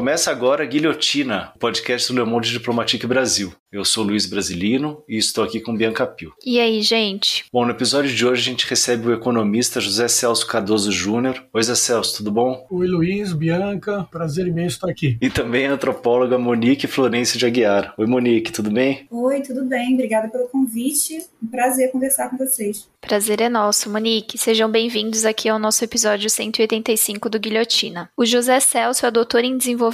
Começa agora a Guilhotina, podcast do Le Monde Diplomatique Brasil. Eu sou Luiz Brasilino e estou aqui com Bianca Pio. E aí, gente? Bom, no episódio de hoje a gente recebe o economista José Celso Cardoso Júnior. Oi, Zé Celso, tudo bom? Oi, Luiz, Bianca, prazer imenso estar aqui. E também a antropóloga Monique Florencio de Aguiar. Oi, Monique, tudo bem? Oi, tudo bem, obrigada pelo convite. Um prazer conversar com vocês. Prazer é nosso, Monique. Sejam bem-vindos aqui ao nosso episódio 185 do Guilhotina. O José Celso é doutor em desenvolvimento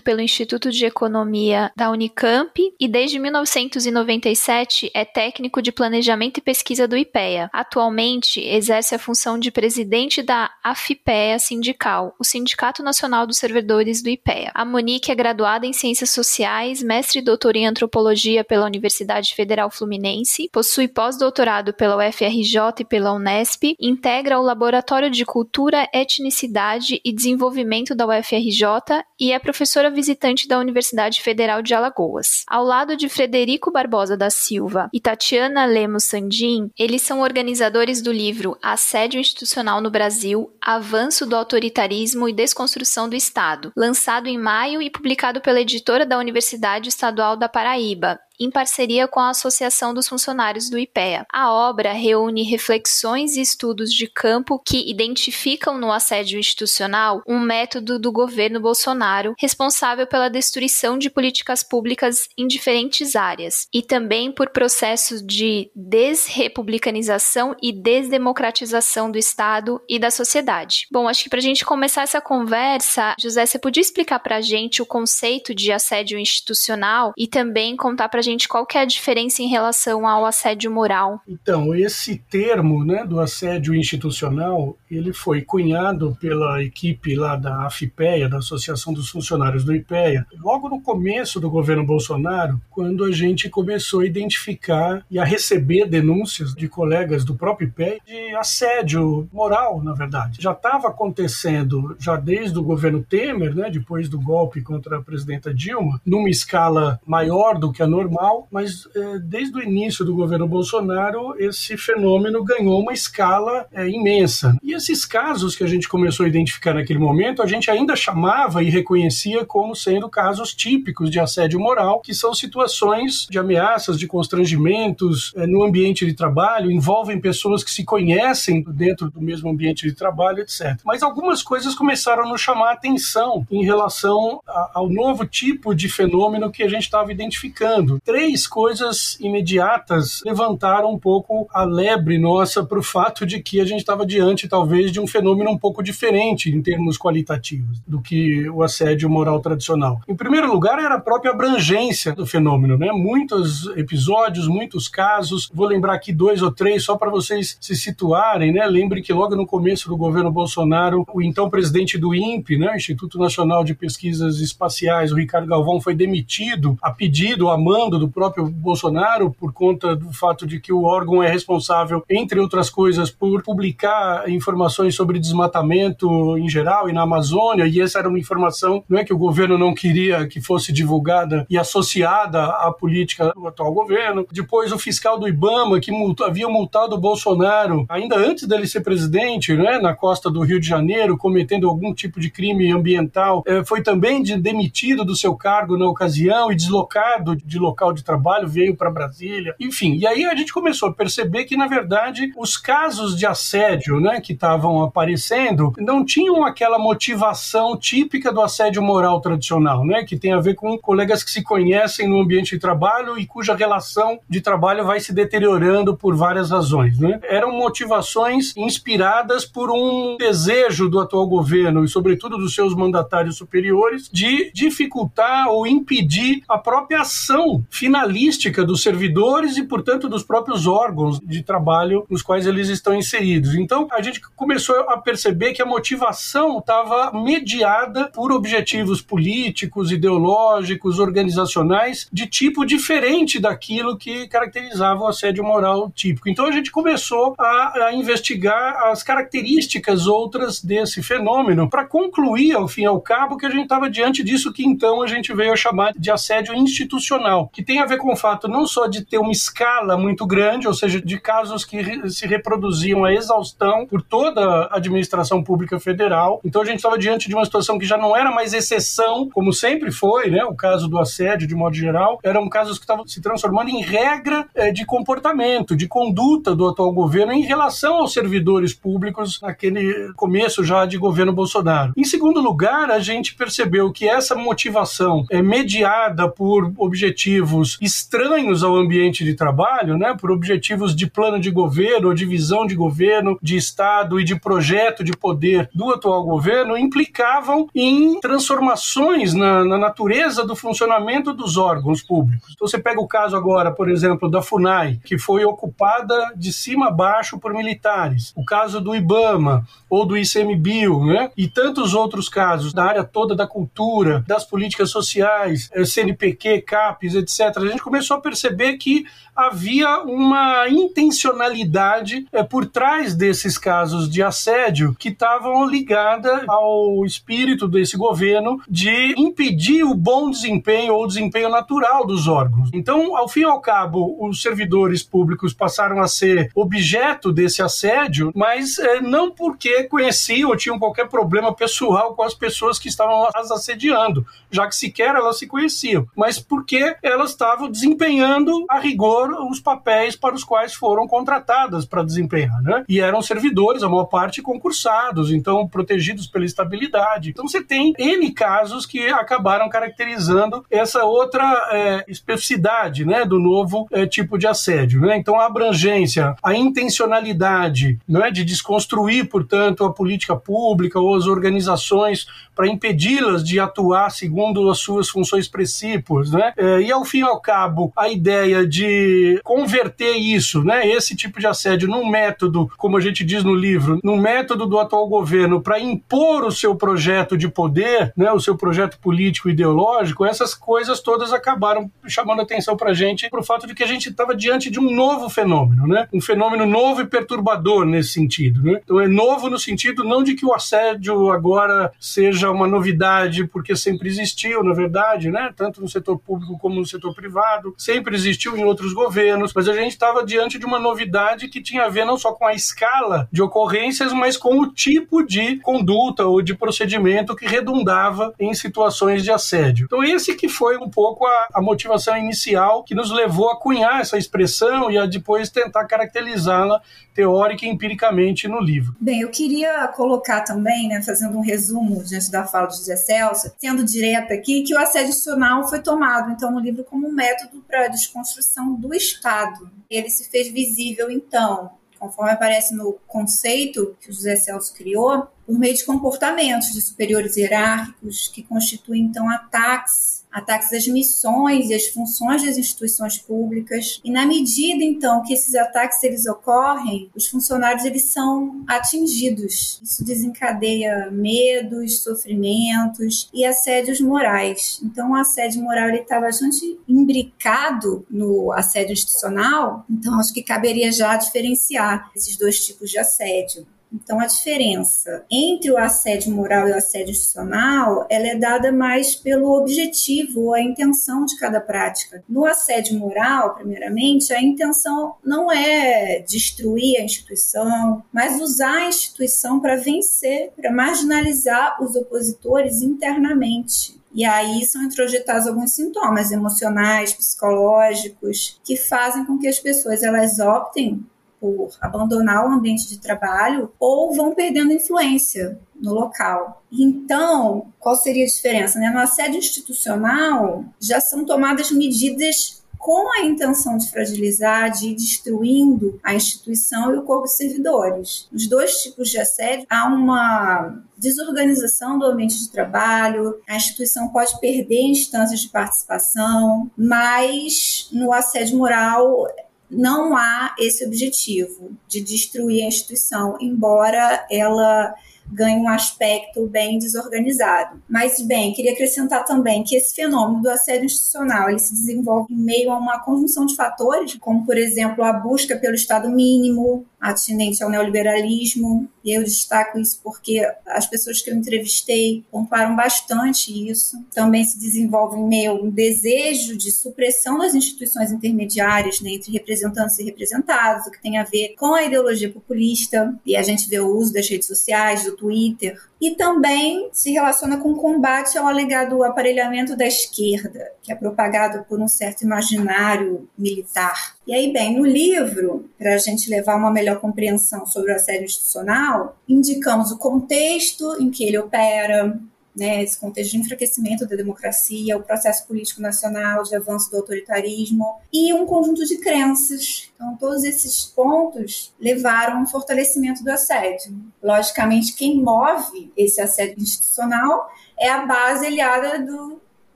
pelo Instituto de Economia da Unicamp e desde 1997 é técnico de planejamento e pesquisa do IPEA. Atualmente exerce a função de presidente da AFIPEA Sindical, o Sindicato Nacional dos Servidores do IPEA. A Monique é graduada em Ciências Sociais, mestre e doutora em Antropologia pela Universidade Federal Fluminense, possui pós-doutorado pela UFRJ e pela Unesp, integra o Laboratório de Cultura, Etnicidade e Desenvolvimento da UFRJ e é professora visitante da Universidade Federal de Alagoas. Ao lado de Frederico Barbosa da Silva e Tatiana Lemos Sandin, eles são organizadores do livro Assédio Institucional no Brasil: Avanço do Autoritarismo e Desconstrução do Estado, lançado em maio e publicado pela editora da Universidade Estadual da Paraíba, em parceria com a Associação dos Funcionários do IPEA. A obra reúne reflexões e estudos de campo que identificam no assédio institucional um método do governo Bolsonaro responsável pela destruição de políticas públicas em diferentes áreas e também por processos de desrepublicanização e desdemocratização do Estado e da sociedade. Bom, acho que para a gente começar essa conversa, José, você podia explicar para a gente o conceito de assédio institucional e também contar para a gente qual que é a diferença em relação ao assédio moral? Então, esse termo né, do assédio institucional, ele foi cunhado pela equipe lá da AFIPEA, da Associação dos Funcionários do IPEA, logo no começo do governo Bolsonaro, quando a gente começou a identificar e a receber denúncias de colegas do próprio IPEA de assédio moral, na verdade. Já estava acontecendo, já desde o governo Temer, né, depois do golpe contra a presidenta Dilma, numa escala maior do que a normal, normal, mas é, desde o início do governo Bolsonaro, esse fenômeno ganhou uma escala é, imensa. E esses casos que a gente começou a identificar naquele momento, a gente ainda chamava e reconhecia como sendo casos típicos de assédio moral, que são situações de ameaças, de constrangimentos é, no ambiente de trabalho, envolvem pessoas que se conhecem dentro do mesmo ambiente de trabalho, etc. Mas algumas coisas começaram a nos chamar a atenção em relação a, ao novo tipo de fenômeno que a gente estava identificando três coisas imediatas levantaram um pouco a lebre nossa para o fato de que a gente estava diante, talvez, de um fenômeno um pouco diferente em termos qualitativos do que o assédio moral tradicional. Em primeiro lugar, era a própria abrangência do fenômeno, né? Muitos episódios, muitos casos. Vou lembrar aqui dois ou três só para vocês se situarem, né? Lembre que logo no começo do governo Bolsonaro, o então presidente do INPE, né, Instituto Nacional de Pesquisas Espaciais, o Ricardo Galvão, foi demitido a pedido, a do próprio Bolsonaro, por conta do fato de que o órgão é responsável, entre outras coisas, por publicar informações sobre desmatamento em geral e na Amazônia, e essa era uma informação não é que o governo não queria que fosse divulgada e associada à política do atual governo. Depois, o fiscal do Ibama, que multa, havia multado o Bolsonaro, ainda antes dele ser presidente, né, na costa do Rio de Janeiro, cometendo algum tipo de crime ambiental, eh, foi também de, demitido do seu cargo na ocasião e deslocado de local de trabalho, veio para Brasília, enfim. E aí a gente começou a perceber que, na verdade, os casos de assédio né, que estavam aparecendo não tinham aquela motivação típica do assédio moral tradicional, né, que tem a ver com colegas que se conhecem no ambiente de trabalho e cuja relação de trabalho vai se deteriorando por várias razões. Né? Eram motivações inspiradas por um desejo do atual governo e, sobretudo, dos seus mandatários superiores de dificultar ou impedir a própria ação finalística dos servidores e, portanto, dos próprios órgãos de trabalho nos quais eles estão inseridos. Então, a gente começou a perceber que a motivação estava mediada por objetivos políticos, ideológicos, organizacionais de tipo diferente daquilo que caracterizava o assédio moral típico. Então, a gente começou a, a investigar as características outras desse fenômeno para concluir, ao fim e ao cabo, que a gente estava diante disso que então a gente veio a chamar de assédio institucional, que tem a ver com o fato não só de ter uma escala muito grande, ou seja, de casos que se reproduziam a exaustão por toda a administração pública federal. Então a gente estava diante de uma situação que já não era mais exceção, como sempre foi, né? O caso do assédio, de modo geral, eram casos que estavam se transformando em regra é, de comportamento, de conduta do atual governo em relação aos servidores públicos naquele começo já de governo Bolsonaro. Em segundo lugar, a gente percebeu que essa motivação é mediada por objetivos estranhos ao ambiente de trabalho, né? Por objetivos de plano de governo, de visão de governo, de Estado e de projeto de poder do atual governo, implicavam em transformações na, na natureza do funcionamento dos órgãos públicos. Então, você pega o caso agora, por exemplo, da FUNAI, que foi ocupada de cima a baixo por militares. O caso do IBAMA ou do ICMBio, né? E tantos outros casos da área toda da cultura, das políticas sociais, eh, CNPq, CAPES, etc. A gente começou a perceber que havia uma intencionalidade é, por trás desses casos de assédio que estavam ligada ao espírito desse governo de impedir o bom desempenho ou o desempenho natural dos órgãos. Então, ao fim e ao cabo, os servidores públicos passaram a ser objeto desse assédio, mas é, não porque conheciam ou tinham qualquer problema pessoal com as pessoas que estavam as assediando, já que sequer elas se conheciam, mas porque elas estavam desempenhando a rigor os papéis para os quais foram contratadas para desempenhar, né? E eram servidores, a maior parte concursados, então protegidos pela estabilidade. Então você tem N casos que acabaram caracterizando essa outra é, especificidade, né, do novo é, tipo de assédio, né? Então a abrangência, a intencionalidade, é, de desconstruir, portanto, a política pública ou as organizações para impedi-las de atuar segundo as suas funções precípuas, né? É, e ao fim e ao cabo, a ideia de converter isso, né, esse tipo de assédio, num método, como a gente diz no livro, num método do atual governo para impor o seu projeto de poder, né, o seu projeto político ideológico, essas coisas todas acabaram chamando atenção para a gente para o fato de que a gente estava diante de um novo fenômeno, né, um fenômeno novo e perturbador nesse sentido. Né? Então é novo no sentido não de que o assédio agora seja uma novidade, porque sempre existiu, na verdade, né, tanto no setor público como no setor privado, sempre existiu em outros governos mas a gente estava diante de uma novidade que tinha a ver não só com a escala de ocorrências, mas com o tipo de conduta ou de procedimento que redundava em situações de assédio. Então, esse que foi um pouco a, a motivação inicial que nos levou a cunhar essa expressão e a depois tentar caracterizá-la teórica e empiricamente no livro. Bem, eu queria colocar também, né, fazendo um resumo diante da fala de José Celso, sendo direto aqui, que o assédio institucional foi tomado, então, no livro como um método para a desconstrução do Estado. Ele se fez visível, então, conforme aparece no conceito que o José Celso criou, por meio de comportamentos de superiores hierárquicos que constituem, então, ataques ataques às missões e às funções das instituições públicas. E na medida então que esses ataques eles ocorrem, os funcionários eles são atingidos. Isso desencadeia medos, sofrimentos e assédios morais. Então o assédio moral está bastante imbricado no assédio institucional. Então acho que caberia já diferenciar esses dois tipos de assédio. Então, a diferença entre o assédio moral e o assédio institucional, ela é dada mais pelo objetivo ou a intenção de cada prática. No assédio moral, primeiramente, a intenção não é destruir a instituição, mas usar a instituição para vencer, para marginalizar os opositores internamente. E aí são introjetados alguns sintomas emocionais, psicológicos, que fazem com que as pessoas elas optem por abandonar o ambiente de trabalho ou vão perdendo influência no local. Então, qual seria a diferença? Né? No assédio institucional, já são tomadas medidas com a intenção de fragilizar, de ir destruindo a instituição e o corpo de servidores. Nos dois tipos de assédio, há uma desorganização do ambiente de trabalho, a instituição pode perder instâncias de participação, mas no assédio moral não há esse objetivo de destruir a instituição, embora ela ganha um aspecto bem desorganizado. Mas, bem, queria acrescentar também que esse fenômeno do assédio institucional ele se desenvolve em meio a uma conjunção de fatores, como, por exemplo, a busca pelo Estado mínimo, atinente ao neoliberalismo, e eu destaco isso porque as pessoas que eu entrevistei pontuaram bastante isso. Também se desenvolve em meio um desejo de supressão das instituições intermediárias né, entre representantes e representados, o que tem a ver com a ideologia populista, e a gente vê o uso das redes sociais, do Twitter, e também se relaciona com o combate ao alegado aparelhamento da esquerda, que é propagado por um certo imaginário militar. E aí, bem, no livro, para a gente levar uma melhor compreensão sobre o assédio institucional, indicamos o contexto em que ele opera, né, esse contexto de enfraquecimento da democracia, o processo político nacional de avanço do autoritarismo e um conjunto de crenças. Então, todos esses pontos levaram a um fortalecimento do assédio. Logicamente, quem move esse assédio institucional é a base aliada do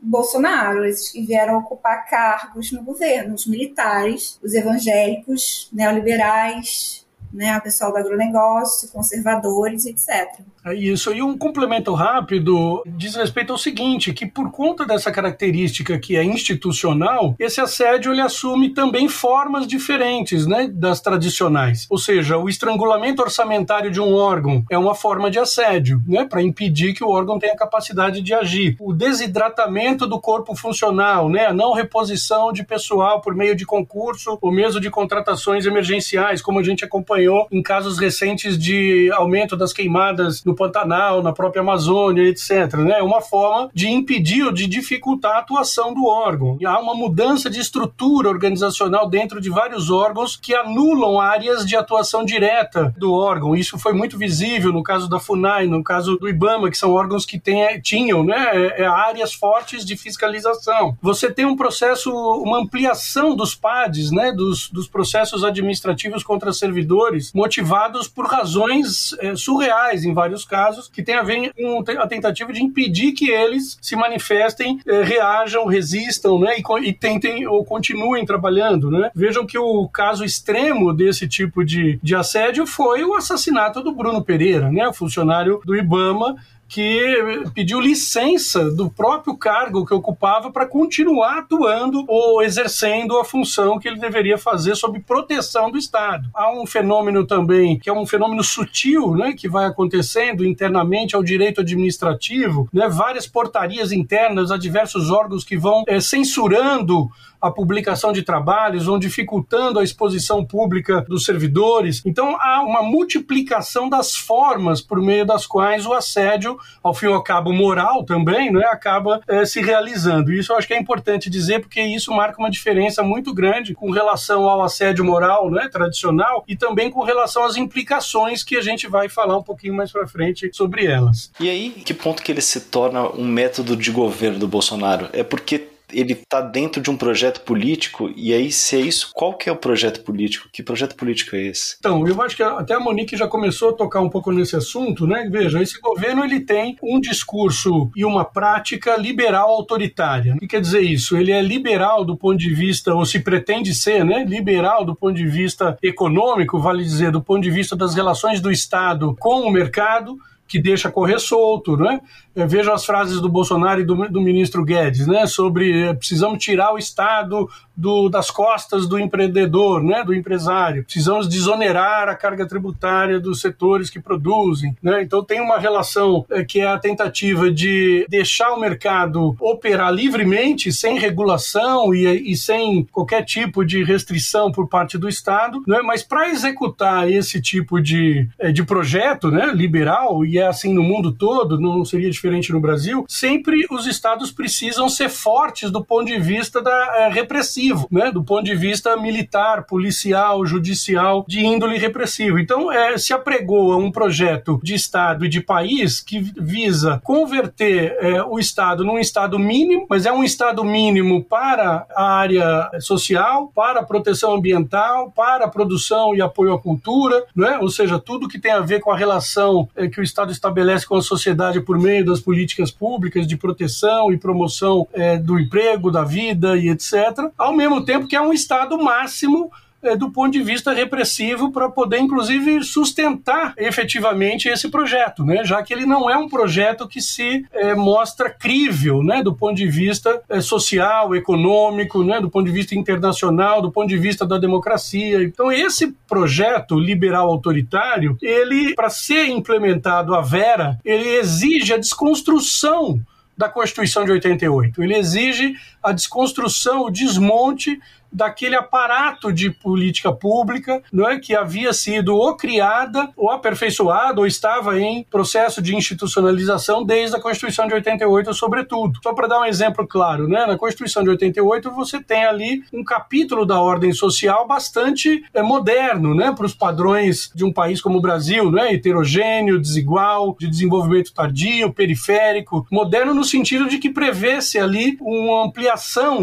Bolsonaro, esses que vieram ocupar cargos no governo, os militares, os evangélicos, neoliberais, né, o pessoal do agronegócio, conservadores, etc. É isso. E um complemento rápido diz respeito ao seguinte, que por conta dessa característica que é institucional, esse assédio ele assume também formas diferentes, né, das tradicionais. Ou seja, o estrangulamento orçamentário de um órgão é uma forma de assédio, né, para impedir que o órgão tenha capacidade de agir. O desidratamento do corpo funcional, né, a não reposição de pessoal por meio de concurso ou mesmo de contratações emergenciais, como a gente acompanhou em casos recentes de aumento das queimadas no Pantanal, na própria Amazônia, etc. Né? É uma forma de impedir ou de dificultar a atuação do órgão. E há uma mudança de estrutura organizacional dentro de vários órgãos que anulam áreas de atuação direta do órgão. Isso foi muito visível no caso da FUNAI, no caso do IBAMA, que são órgãos que tem, tinham né, é, é, áreas fortes de fiscalização. Você tem um processo, uma ampliação dos PADs, né, dos, dos processos administrativos contra servidores, motivados por razões é, surreais em vários casos, que tem a ver com a tentativa de impedir que eles se manifestem, eh, reajam, resistam, né, e, e, tentem ou continuem trabalhando, né. Vejam que o caso extremo desse tipo de, de assédio foi o assassinato do Bruno Pereira, né, funcionário do IBAMA, que pediu licença do próprio cargo que ocupava para continuar atuando ou exercendo a função que ele deveria fazer sob proteção do Estado. Há um fenômeno também que é um fenômeno sutil, né, que vai acontecendo internamente ao direito administrativo, né, várias portarias internas a diversos órgãos que vão é, censurando a publicação de trabalhos, vão dificultando a exposição pública dos servidores. Então há uma multiplicação das formas por meio das quais o assédio, ao fim e ao cabo moral também, né, acaba é, se realizando. Isso eu acho que é importante dizer porque isso marca uma diferença muito grande com relação ao assédio moral, né, tradicional e também com relação às implicações que a gente vai falar um pouquinho mais para frente sobre elas. E aí, que ponto que ele se torna um método de governo do Bolsonaro? É porque ele está dentro de um projeto político, e aí, se é isso, qual que é o projeto político? Que projeto político é esse? Então, eu acho que até a Monique já começou a tocar um pouco nesse assunto, né? Veja, esse governo ele tem um discurso e uma prática liberal autoritária. O que quer dizer isso? Ele é liberal do ponto de vista, ou se pretende ser, né? Liberal do ponto de vista econômico, vale dizer, do ponto de vista das relações do Estado com o mercado, que deixa correr solto, né? Veja as frases do Bolsonaro e do, do ministro Guedes, né? Sobre eh, precisamos tirar o Estado do, das costas do empreendedor, né? Do empresário. Precisamos desonerar a carga tributária dos setores que produzem, né? Então tem uma relação é, que é a tentativa de deixar o mercado operar livremente, sem regulação e, e sem qualquer tipo de restrição por parte do Estado, né? Mas para executar esse tipo de, eh, de projeto, né? Liberal e é assim no mundo todo, não seria diferente no Brasil, sempre os estados precisam ser fortes do ponto de vista da, é, repressivo, né? do ponto de vista militar, policial, judicial, de índole repressivo. Então, é, se apregou a um projeto de Estado e de país que visa converter é, o Estado num Estado mínimo, mas é um Estado mínimo para a área social, para a proteção ambiental, para a produção e apoio à cultura, né? ou seja, tudo que tem a ver com a relação que o Estado estabelece com a sociedade por meio das políticas públicas de proteção e promoção é, do emprego, da vida e etc., ao mesmo tempo que é um Estado máximo é, do ponto de vista repressivo para poder, inclusive, sustentar efetivamente esse projeto, né? já que ele não é um projeto que se é, mostra crível né? do ponto de vista é, social, econômico, né? do ponto de vista internacional, do ponto de vista da democracia. Então, esse projeto liberal autoritário, ele, para ser implementado à vera, ele exige a desconstrução da Constituição de 88. Ele exige a desconstrução, o desmonte daquele aparato de política pública não é, que havia sido ou criada, ou aperfeiçoada, ou estava em processo de institucionalização desde a Constituição de 88, sobretudo. Só para dar um exemplo claro, né, na Constituição de 88 você tem ali um capítulo da ordem social bastante é, moderno né, para os padrões de um país como o Brasil, né, heterogêneo, desigual, de desenvolvimento tardio, periférico, moderno no sentido de que prevê-se ali uma ampliação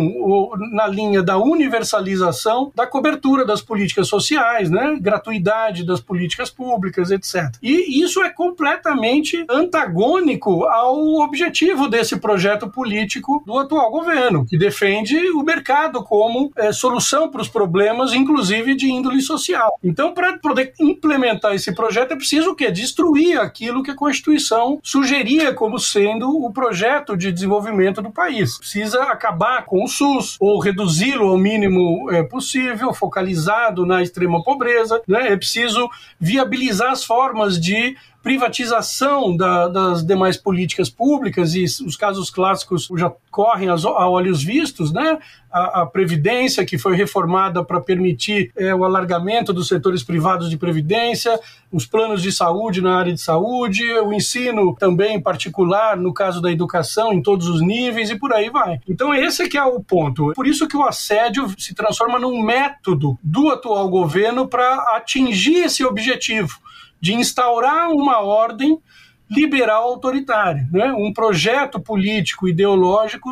na linha da universidade universalização da cobertura das políticas sociais, né? gratuidade das políticas públicas, etc. E isso é completamente antagônico ao objetivo desse projeto político do atual governo, que defende o mercado como é, solução para os problemas, inclusive de índole social. Então, para poder implementar esse projeto, é preciso o quê? Destruir aquilo que a Constituição sugeria como sendo o projeto de desenvolvimento do país. Precisa acabar com o SUS ou reduzi-lo ao mínimo mínimo é, possível, focalizado na extrema pobreza. Né? É preciso viabilizar as formas de privatização da, das demais políticas públicas, e os casos clássicos já correm a olhos vistos, né? A, a Previdência, que foi reformada para permitir é, o alargamento dos setores privados de Previdência, os planos de saúde na área de saúde, o ensino também em particular, no caso da educação, em todos os níveis e por aí vai. Então, esse que é o ponto. Por isso que o assédio se transforma num método do atual governo para atingir esse objetivo de instaurar uma ordem liberal autoritária, né? um projeto político ideológico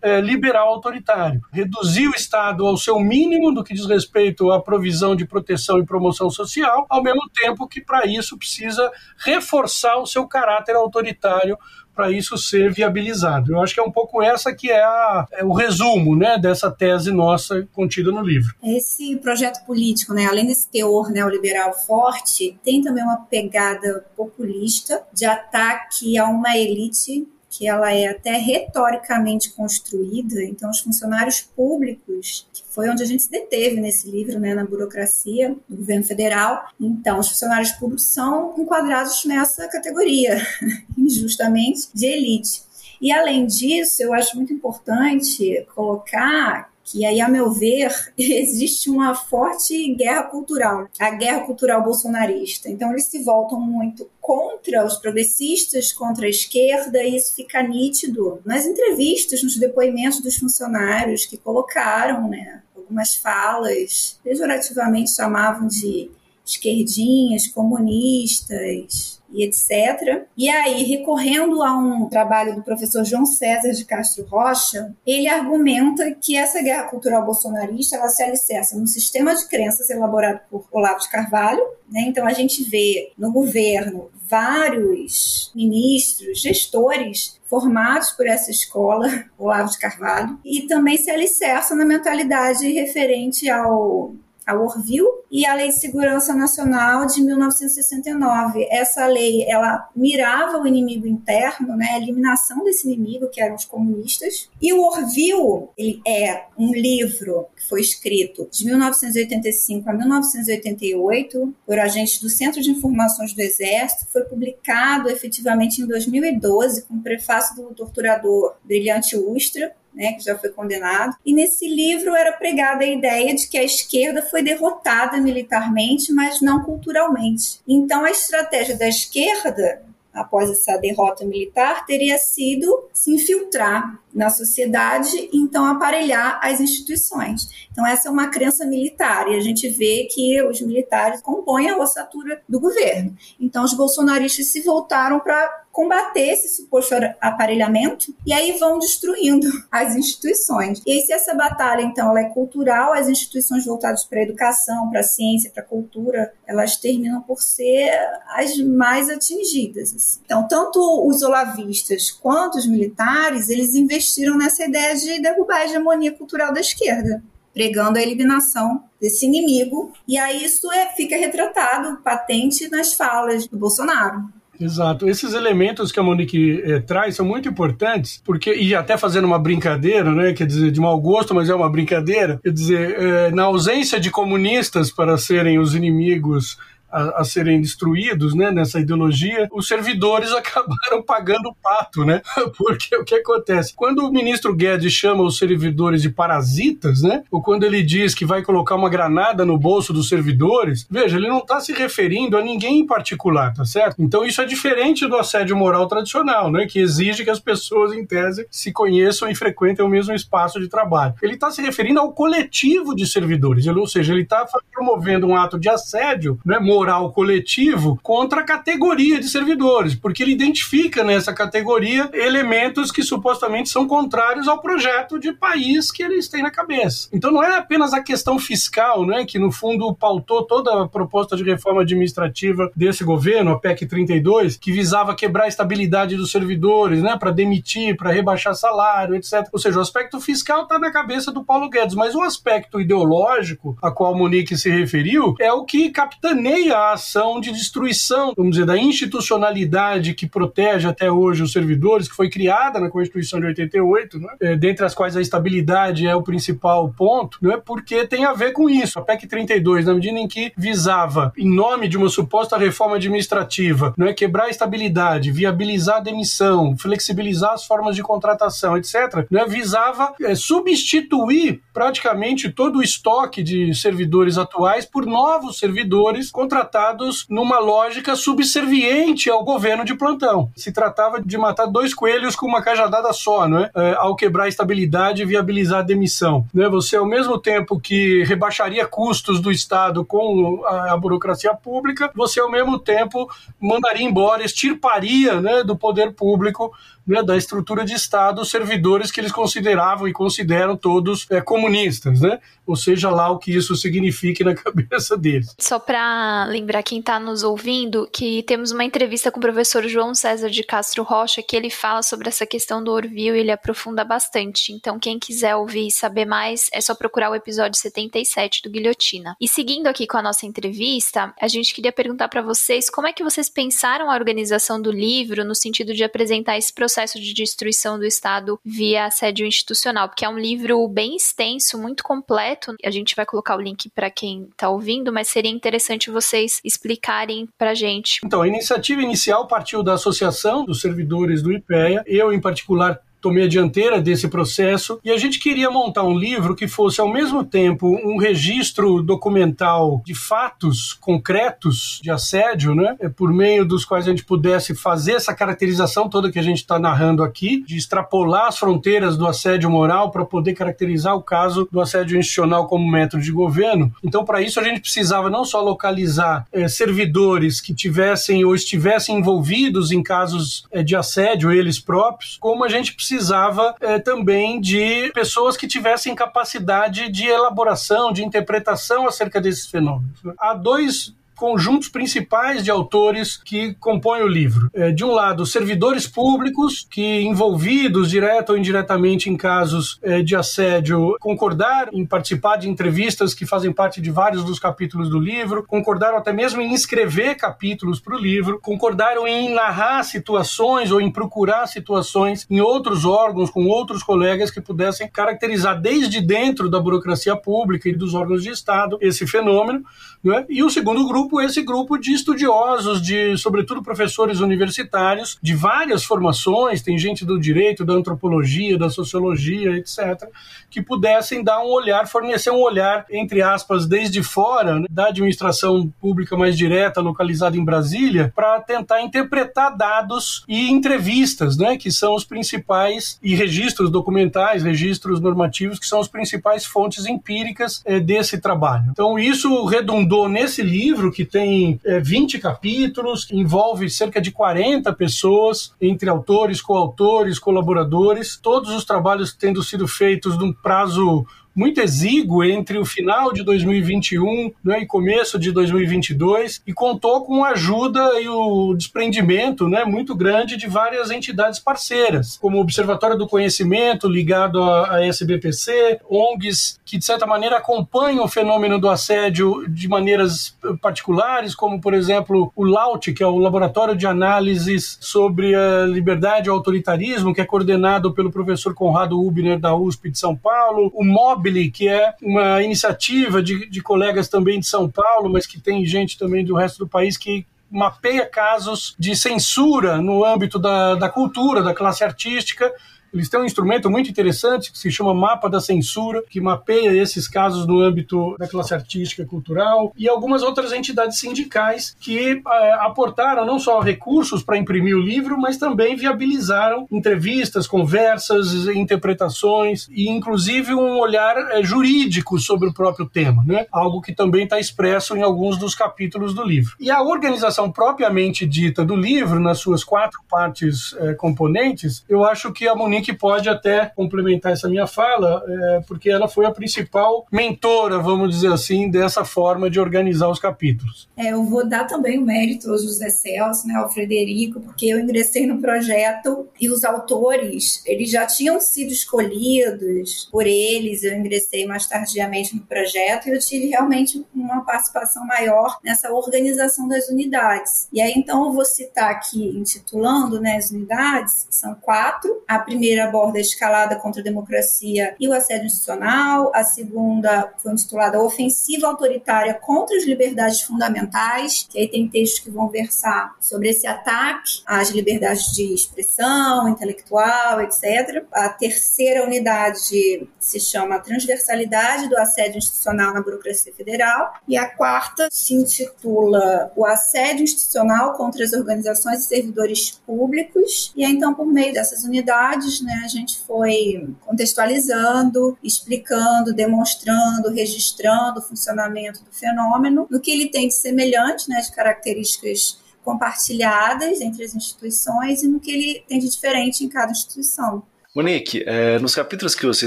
é, liberal autoritário. Reduzir o Estado ao seu mínimo do que diz respeito à provisão de proteção e promoção social, ao mesmo tempo que, para isso, precisa reforçar o seu caráter autoritário para isso ser viabilizado. Eu acho que é um pouco essa que é, a, é, o resumo né, dessa tese nossa contida no livro. Esse projeto político, né, além desse teor neoliberal forte, tem também uma pegada populista de ataque a uma elite que ela é até retoricamente construída. Então, os funcionários públicos, que foi onde a gente se deteve nesse livro, né, na burocracia do governo federal. Então, os funcionários públicos são enquadrados nessa categoria, injustamente, de elite. E além disso, eu acho muito importante colocar que aí, a meu ver, existe uma forte guerra cultural, a guerra cultural bolsonarista. Então, eles se voltam muito contra os progressistas, contra a esquerda, e isso fica nítido nas entrevistas, nos depoimentos dos funcionários que colocaram né, algumas falas, pejorativamente chamavam de esquerdinhas, comunistas, e etc. E aí, recorrendo a um trabalho do professor João César de Castro Rocha, ele argumenta que essa guerra cultural bolsonarista ela se alicerça no sistema de crenças elaborado por Olavo de Carvalho. Né? Então, a gente vê no governo vários ministros, gestores formados por essa escola, Olavo de Carvalho, e também se alicerça na mentalidade referente ao a Orville e a Lei de Segurança Nacional de 1969. Essa lei, ela mirava o inimigo interno, né, a eliminação desse inimigo, que eram os comunistas. E o Orville, ele é um livro que foi escrito de 1985 a 1988 por agentes do Centro de Informações do Exército, foi publicado efetivamente em 2012 com o prefácio do torturador Brilhante Ustra, né, que já foi condenado. E nesse livro era pregada a ideia de que a esquerda foi derrotada militarmente, mas não culturalmente. Então a estratégia da esquerda após essa derrota militar teria sido se infiltrar na sociedade e então aparelhar as instituições. Então essa é uma crença militar e a gente vê que os militares compõem a ossatura do governo. Então os bolsonaristas se voltaram para combater esse suposto aparelhamento e aí vão destruindo as instituições. E aí, se essa batalha, então, ela é cultural, as instituições voltadas para a educação, para a ciência, para a cultura, elas terminam por ser as mais atingidas. Assim. Então, tanto os olavistas quanto os militares, eles investiram nessa ideia de derrubar a hegemonia cultural da esquerda pregando a eliminação desse inimigo. E aí isso é, fica retratado, patente nas falas do Bolsonaro. Exato. Esses elementos que a Monique eh, traz são muito importantes, porque, e até fazendo uma brincadeira, né, quer dizer, de mau gosto, mas é uma brincadeira, quer dizer, eh, na ausência de comunistas para serem os inimigos a, a, serem destruídos né, nessa ideologia, os servidores acabaram pagando o pato, né? Porque o que acontece? Quando o ministro Guedes chama os servidores de parasitas, né? Ou quando ele diz que vai colocar uma granada no bolso dos servidores, veja, ele não está se referindo a ninguém em particular, tá certo? Então isso é diferente do assédio moral tradicional, né? Que exige que as pessoas, em tese, se conheçam e frequentem o mesmo espaço de trabalho. Ele está se referindo ao coletivo de servidores, ou seja, ele está promovendo um ato de assédio né, moral moral coletivo contra a categoria de servidores, porque ele identifica nessa categoria elementos que supostamente são contrários ao projeto de país que eles têm na cabeça. Então não é apenas a questão fiscal, né, que no fundo pautou toda a proposta de reforma administrativa desse governo, a PEC 32, que visava quebrar a estabilidade dos servidores, né, para demitir, para rebaixar salário, etc. Ou seja, o aspecto fiscal está na cabeça do Paulo Guedes, mas o aspecto ideológico a qual Monique se referiu é o que capitaneia a ação de destruição, vamos dizer, da institucionalidade que protege até hoje os servidores, que foi criada na Constituição de 88, né? é, dentre as quais a estabilidade é o principal ponto, não é porque tem a ver com isso. A PEC 32, na medida em que visava, em nome de uma suposta reforma administrativa, não é quebrar a estabilidade, viabilizar a demissão, flexibilizar as formas de contratação, etc., não é, visava é, substituir praticamente todo o estoque de servidores atuais por novos servidores contra tratados numa lógica subserviente ao governo de plantão. Se tratava de matar dois coelhos com uma cajadada só, não é? é ao quebrar a estabilidade e viabilizar a demissão. Né? Você, ao mesmo tempo que rebaixaria custos do Estado com a, a burocracia pública, você, ao mesmo tempo, mandaria embora, extirparia né, do poder público né, da estrutura de Estado servidores que eles consideravam e consideram todos é, comunistas, né? Ou seja lá o que isso signifique na cabeça deles. Só para lembrar quem está nos ouvindo que temos uma entrevista com o professor João César de Castro Rocha que ele fala sobre essa questão do Orville e ele aprofunda bastante. Então quem quiser ouvir e saber mais é só procurar o episódio 77 do Guilhotina. E seguindo aqui com a nossa entrevista, a gente queria perguntar para vocês como é que vocês pensaram a organização do livro no sentido de apresentar esse processo processo de destruição do Estado via assédio institucional, porque é um livro bem extenso, muito completo. A gente vai colocar o link para quem está ouvindo, mas seria interessante vocês explicarem para gente. Então, a iniciativa inicial partiu da Associação dos Servidores do IPEA. Eu, em particular, tomei a dianteira desse processo e a gente queria montar um livro que fosse ao mesmo tempo um registro documental de fatos concretos de assédio, né, é, por meio dos quais a gente pudesse fazer essa caracterização toda que a gente está narrando aqui, de extrapolar as fronteiras do assédio moral para poder caracterizar o caso do assédio institucional como método de governo. Então, para isso a gente precisava não só localizar é, servidores que tivessem ou estivessem envolvidos em casos é, de assédio eles próprios, como a gente precisava precisava é, também de pessoas que tivessem capacidade de elaboração, de interpretação acerca desses fenômenos. Há dois conjuntos principais de autores que compõem o livro. É, de um lado, servidores públicos que, envolvidos direto ou indiretamente em casos é, de assédio, concordaram em participar de entrevistas que fazem parte de vários dos capítulos do livro, concordaram até mesmo em escrever capítulos para o livro, concordaram em narrar situações ou em procurar situações em outros órgãos, com outros colegas que pudessem caracterizar desde dentro da burocracia pública e dos órgãos de Estado esse fenômeno. Né? E o segundo grupo grupo, esse grupo de estudiosos, de sobretudo professores universitários, de várias formações, tem gente do direito, da antropologia, da sociologia, etc., que pudessem dar um olhar, fornecer um olhar, entre aspas, desde fora, né, da administração pública mais direta, localizada em Brasília, para tentar interpretar dados e entrevistas, né, que são os principais, e registros documentais, registros normativos, que são as principais fontes empíricas é, desse trabalho. Então, isso redundou nesse livro, que tem é, 20 capítulos, envolve cerca de 40 pessoas, entre autores, coautores, colaboradores, todos os trabalhos tendo sido feitos num prazo muito exíguo entre o final de 2021 né, e começo de 2022 e contou com a ajuda e o desprendimento né, muito grande de várias entidades parceiras, como o Observatório do Conhecimento, ligado à SBPC, ONGs que, de certa maneira, acompanham o fenômeno do assédio de maneiras particulares, como, por exemplo, o LAUT, que é o Laboratório de Análises sobre a Liberdade e o Autoritarismo, que é coordenado pelo professor Conrado Ubner, da USP de São Paulo, o MOB, que é uma iniciativa de, de colegas também de São Paulo, mas que tem gente também do resto do país que mapeia casos de censura no âmbito da, da cultura, da classe artística, eles têm um instrumento muito interessante que se chama Mapa da Censura, que mapeia esses casos no âmbito da classe artística e cultural, e algumas outras entidades sindicais que é, aportaram não só recursos para imprimir o livro, mas também viabilizaram entrevistas, conversas, interpretações e, inclusive, um olhar é, jurídico sobre o próprio tema, né? algo que também está expresso em alguns dos capítulos do livro. E a organização propriamente dita do livro, nas suas quatro partes é, componentes, eu acho que a Monique que pode até complementar essa minha fala, é, porque ela foi a principal mentora, vamos dizer assim, dessa forma de organizar os capítulos. É, eu vou dar também o mérito ao José Celso, né, ao Frederico, porque eu ingressei no projeto e os autores, eles já tinham sido escolhidos por eles, eu ingressei mais tardiamente no projeto e eu tive realmente uma participação maior nessa organização das unidades. E aí, então, eu vou citar aqui, intitulando né, as unidades, são quatro. A primeira primeira aborda a escalada contra a democracia e o assédio institucional, a segunda foi intitulada Ofensiva Autoritária contra as Liberdades Fundamentais, que aí tem textos que vão versar sobre esse ataque às liberdades de expressão, intelectual, etc. A terceira unidade se chama Transversalidade do Assédio Institucional na Burocracia Federal, e a quarta se intitula O Assédio Institucional contra as Organizações e Servidores Públicos, e então por meio dessas unidades né, a gente foi contextualizando, explicando, demonstrando, registrando o funcionamento do fenômeno, no que ele tem de semelhante, né, de características compartilhadas entre as instituições e no que ele tem de diferente em cada instituição. Monique, é, nos capítulos que você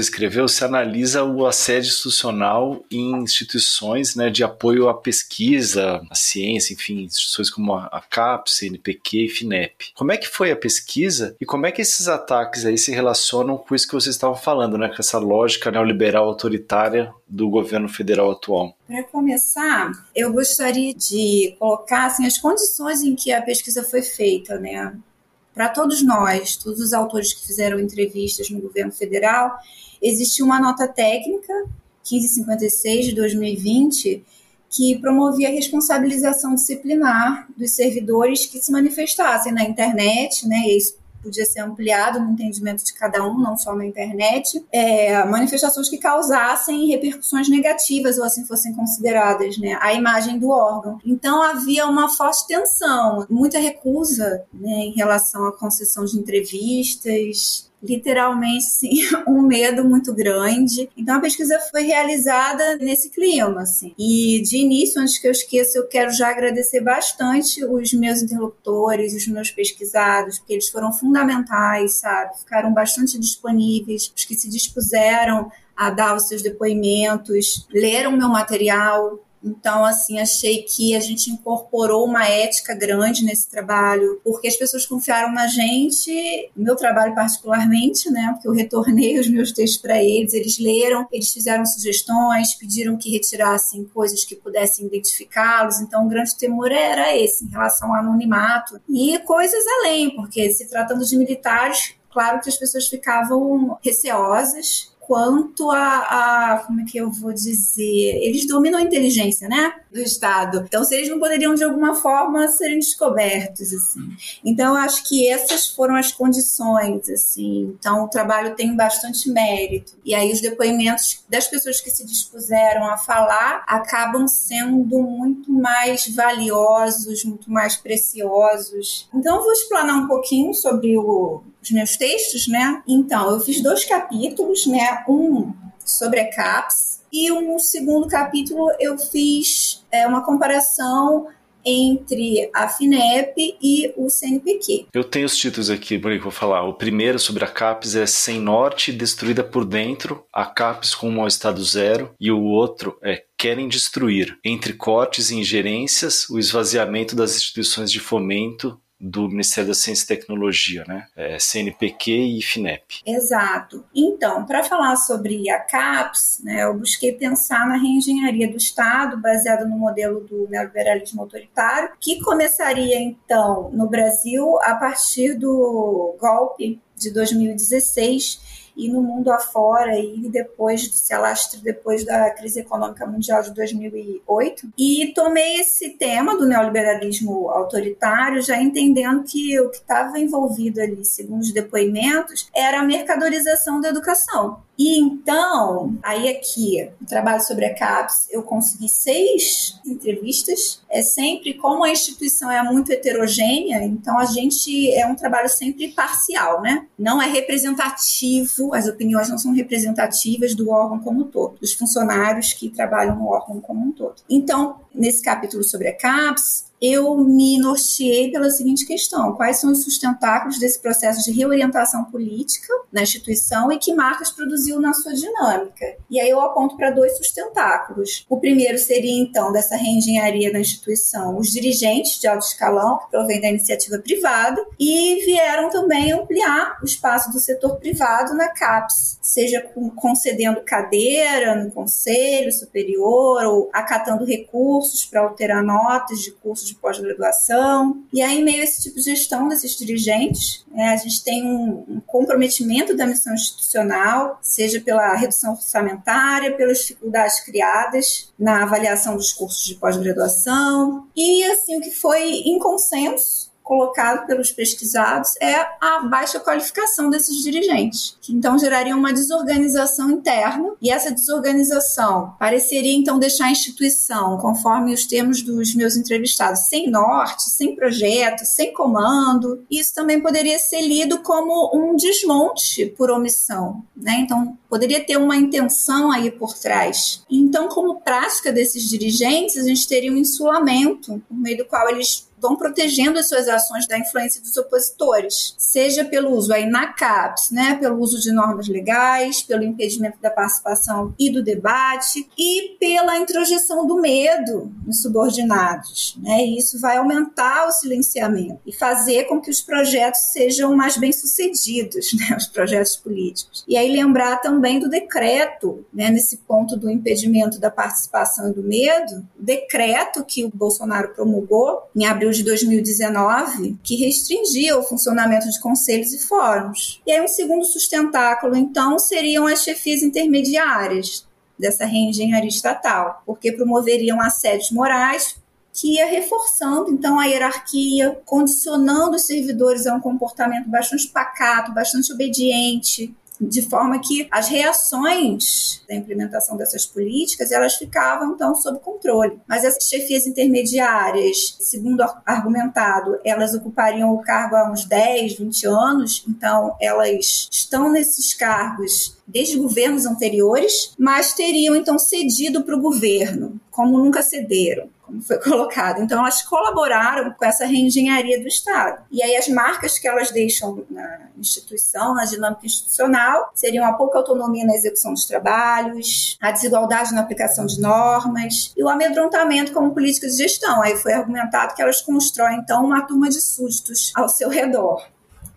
escreveu, você analisa o assédio institucional em instituições né, de apoio à pesquisa, à ciência, enfim, instituições como a CAPES, CNPq e FINEP. Como é que foi a pesquisa e como é que esses ataques aí se relacionam com isso que vocês estavam falando, né, com essa lógica neoliberal autoritária do governo federal atual? Para começar, eu gostaria de colocar assim, as condições em que a pesquisa foi feita, né? Para todos nós, todos os autores que fizeram entrevistas no governo federal, existiu uma nota técnica, 1556 de 2020, que promovia a responsabilização disciplinar dos servidores que se manifestassem na internet, né? Isso podia ser ampliado no entendimento de cada um, não só na internet, é, manifestações que causassem repercussões negativas ou assim fossem consideradas, né, a imagem do órgão. Então havia uma forte tensão, muita recusa né, em relação à concessão de entrevistas, literalmente sim, um medo muito grande. Então a pesquisa foi realizada nesse clima, assim. E de início, antes que eu esqueça, eu quero já agradecer bastante os meus interlocutores, os meus pesquisados, porque eles foram fundamentais, sabe? Ficaram bastante disponíveis, os que se dispuseram a dar os seus depoimentos, leram meu material, então, assim, achei que a gente incorporou uma ética grande nesse trabalho, porque as pessoas confiaram na gente, meu trabalho particularmente, né? Porque eu retornei os meus textos para eles, eles leram, eles fizeram sugestões, pediram que retirassem coisas que pudessem identificá-los. Então, o grande temor era esse, em relação ao anonimato e coisas além, porque se tratando de militares, claro que as pessoas ficavam receosas quanto a, a, como é que eu vou dizer, eles dominam a inteligência, né, do Estado. Então, se eles não poderiam de alguma forma serem descobertos, assim. Então, eu acho que essas foram as condições, assim. Então, o trabalho tem bastante mérito. E aí os depoimentos das pessoas que se dispuseram a falar acabam sendo muito mais valiosos, muito mais preciosos. Então, eu vou explanar um pouquinho sobre o, os meus textos, né? Então, eu fiz dois capítulos, né? Um sobre a CAPS e um segundo capítulo eu fiz é, uma comparação entre a FINEP e o CNPq. Eu tenho os títulos aqui, Monique, vou falar. O primeiro sobre a CAPES é Sem Norte, Destruída por Dentro, a CAPES com um estado zero, e o outro é Querem Destruir, Entre Cortes e Ingerências, o esvaziamento das instituições de fomento do Ministério da Ciência e Tecnologia, né? É, CNPq e FINEP. Exato. Então, para falar sobre a CAPES, né, eu busquei pensar na reengenharia do Estado, baseada no modelo do neoliberalismo autoritário, que começaria, então, no Brasil a partir do golpe de 2016 e no mundo afora e depois se alastre depois da crise econômica mundial de 2008 e tomei esse tema do neoliberalismo autoritário já entendendo que o que estava envolvido ali segundo os depoimentos era a mercadorização da educação e então, aí aqui, no trabalho sobre a CAPES, eu consegui seis entrevistas. É sempre, como a instituição é muito heterogênea, então a gente é um trabalho sempre parcial, né? Não é representativo, as opiniões não são representativas do órgão como um todo, dos funcionários que trabalham no órgão como um todo. Então, nesse capítulo sobre a CAPES, eu me norteei pela seguinte questão: quais são os sustentáculos desse processo de reorientação política na instituição e que marcas produziu na sua dinâmica? E aí eu aponto para dois sustentáculos. O primeiro seria, então, dessa reengenharia da instituição, os dirigentes de alto escalão, que provém da iniciativa privada, e vieram também ampliar o espaço do setor privado na CAPES, seja concedendo cadeira no conselho superior ou acatando recursos para alterar notas de cursos de pós-graduação. E aí, meio a esse tipo de gestão desses dirigentes, é, a gente tem um, um, comprometimento da missão institucional, seja pela redução orçamentária, pelas dificuldades criadas na avaliação dos cursos de pós-graduação. E, assim, o que foi em consenso colocado pelos pesquisados é a baixa qualificação desses dirigentes, que então geraria uma desorganização interna, e essa desorganização pareceria então deixar a instituição, conforme os termos dos meus entrevistados, sem norte, sem projeto, sem comando. Isso também poderia ser lido como um desmonte por omissão, né? Então poderia ter uma intenção aí por trás. Então, como prática desses dirigentes, a gente teria um insulamento por meio do qual eles vão protegendo as suas ações da influência dos opositores, seja pelo uso aí na CAPES, né, pelo uso de normas legais, pelo impedimento da participação e do debate e pela introjeção do medo nos subordinados, né? E isso vai aumentar o silenciamento e fazer com que os projetos sejam mais bem-sucedidos, né, os projetos políticos. E aí lembrar também do decreto, né, nesse ponto do impedimento da participação e do medo, o decreto que o Bolsonaro promulgou em abril de 2019, que restringia o funcionamento de conselhos e fóruns. E aí, um segundo sustentáculo, então, seriam as chefias intermediárias dessa reengenharia estatal, porque promoveriam assédios morais que ia reforçando então a hierarquia, condicionando os servidores a um comportamento bastante pacato, bastante obediente, de forma que as reações da implementação dessas políticas elas ficavam então sob controle. Mas essas chefias intermediárias, segundo argumentado, elas ocupariam o cargo há uns 10, 20 anos, então elas estão nesses cargos desde governos anteriores, mas teriam então cedido para o governo, como nunca cederam como foi colocado. Então, elas colaboraram com essa reengenharia do Estado. E aí, as marcas que elas deixam na instituição, na dinâmica institucional, seriam a pouca autonomia na execução dos trabalhos, a desigualdade na aplicação de normas e o amedrontamento como política de gestão. Aí foi argumentado que elas constroem, então, uma turma de súditos ao seu redor.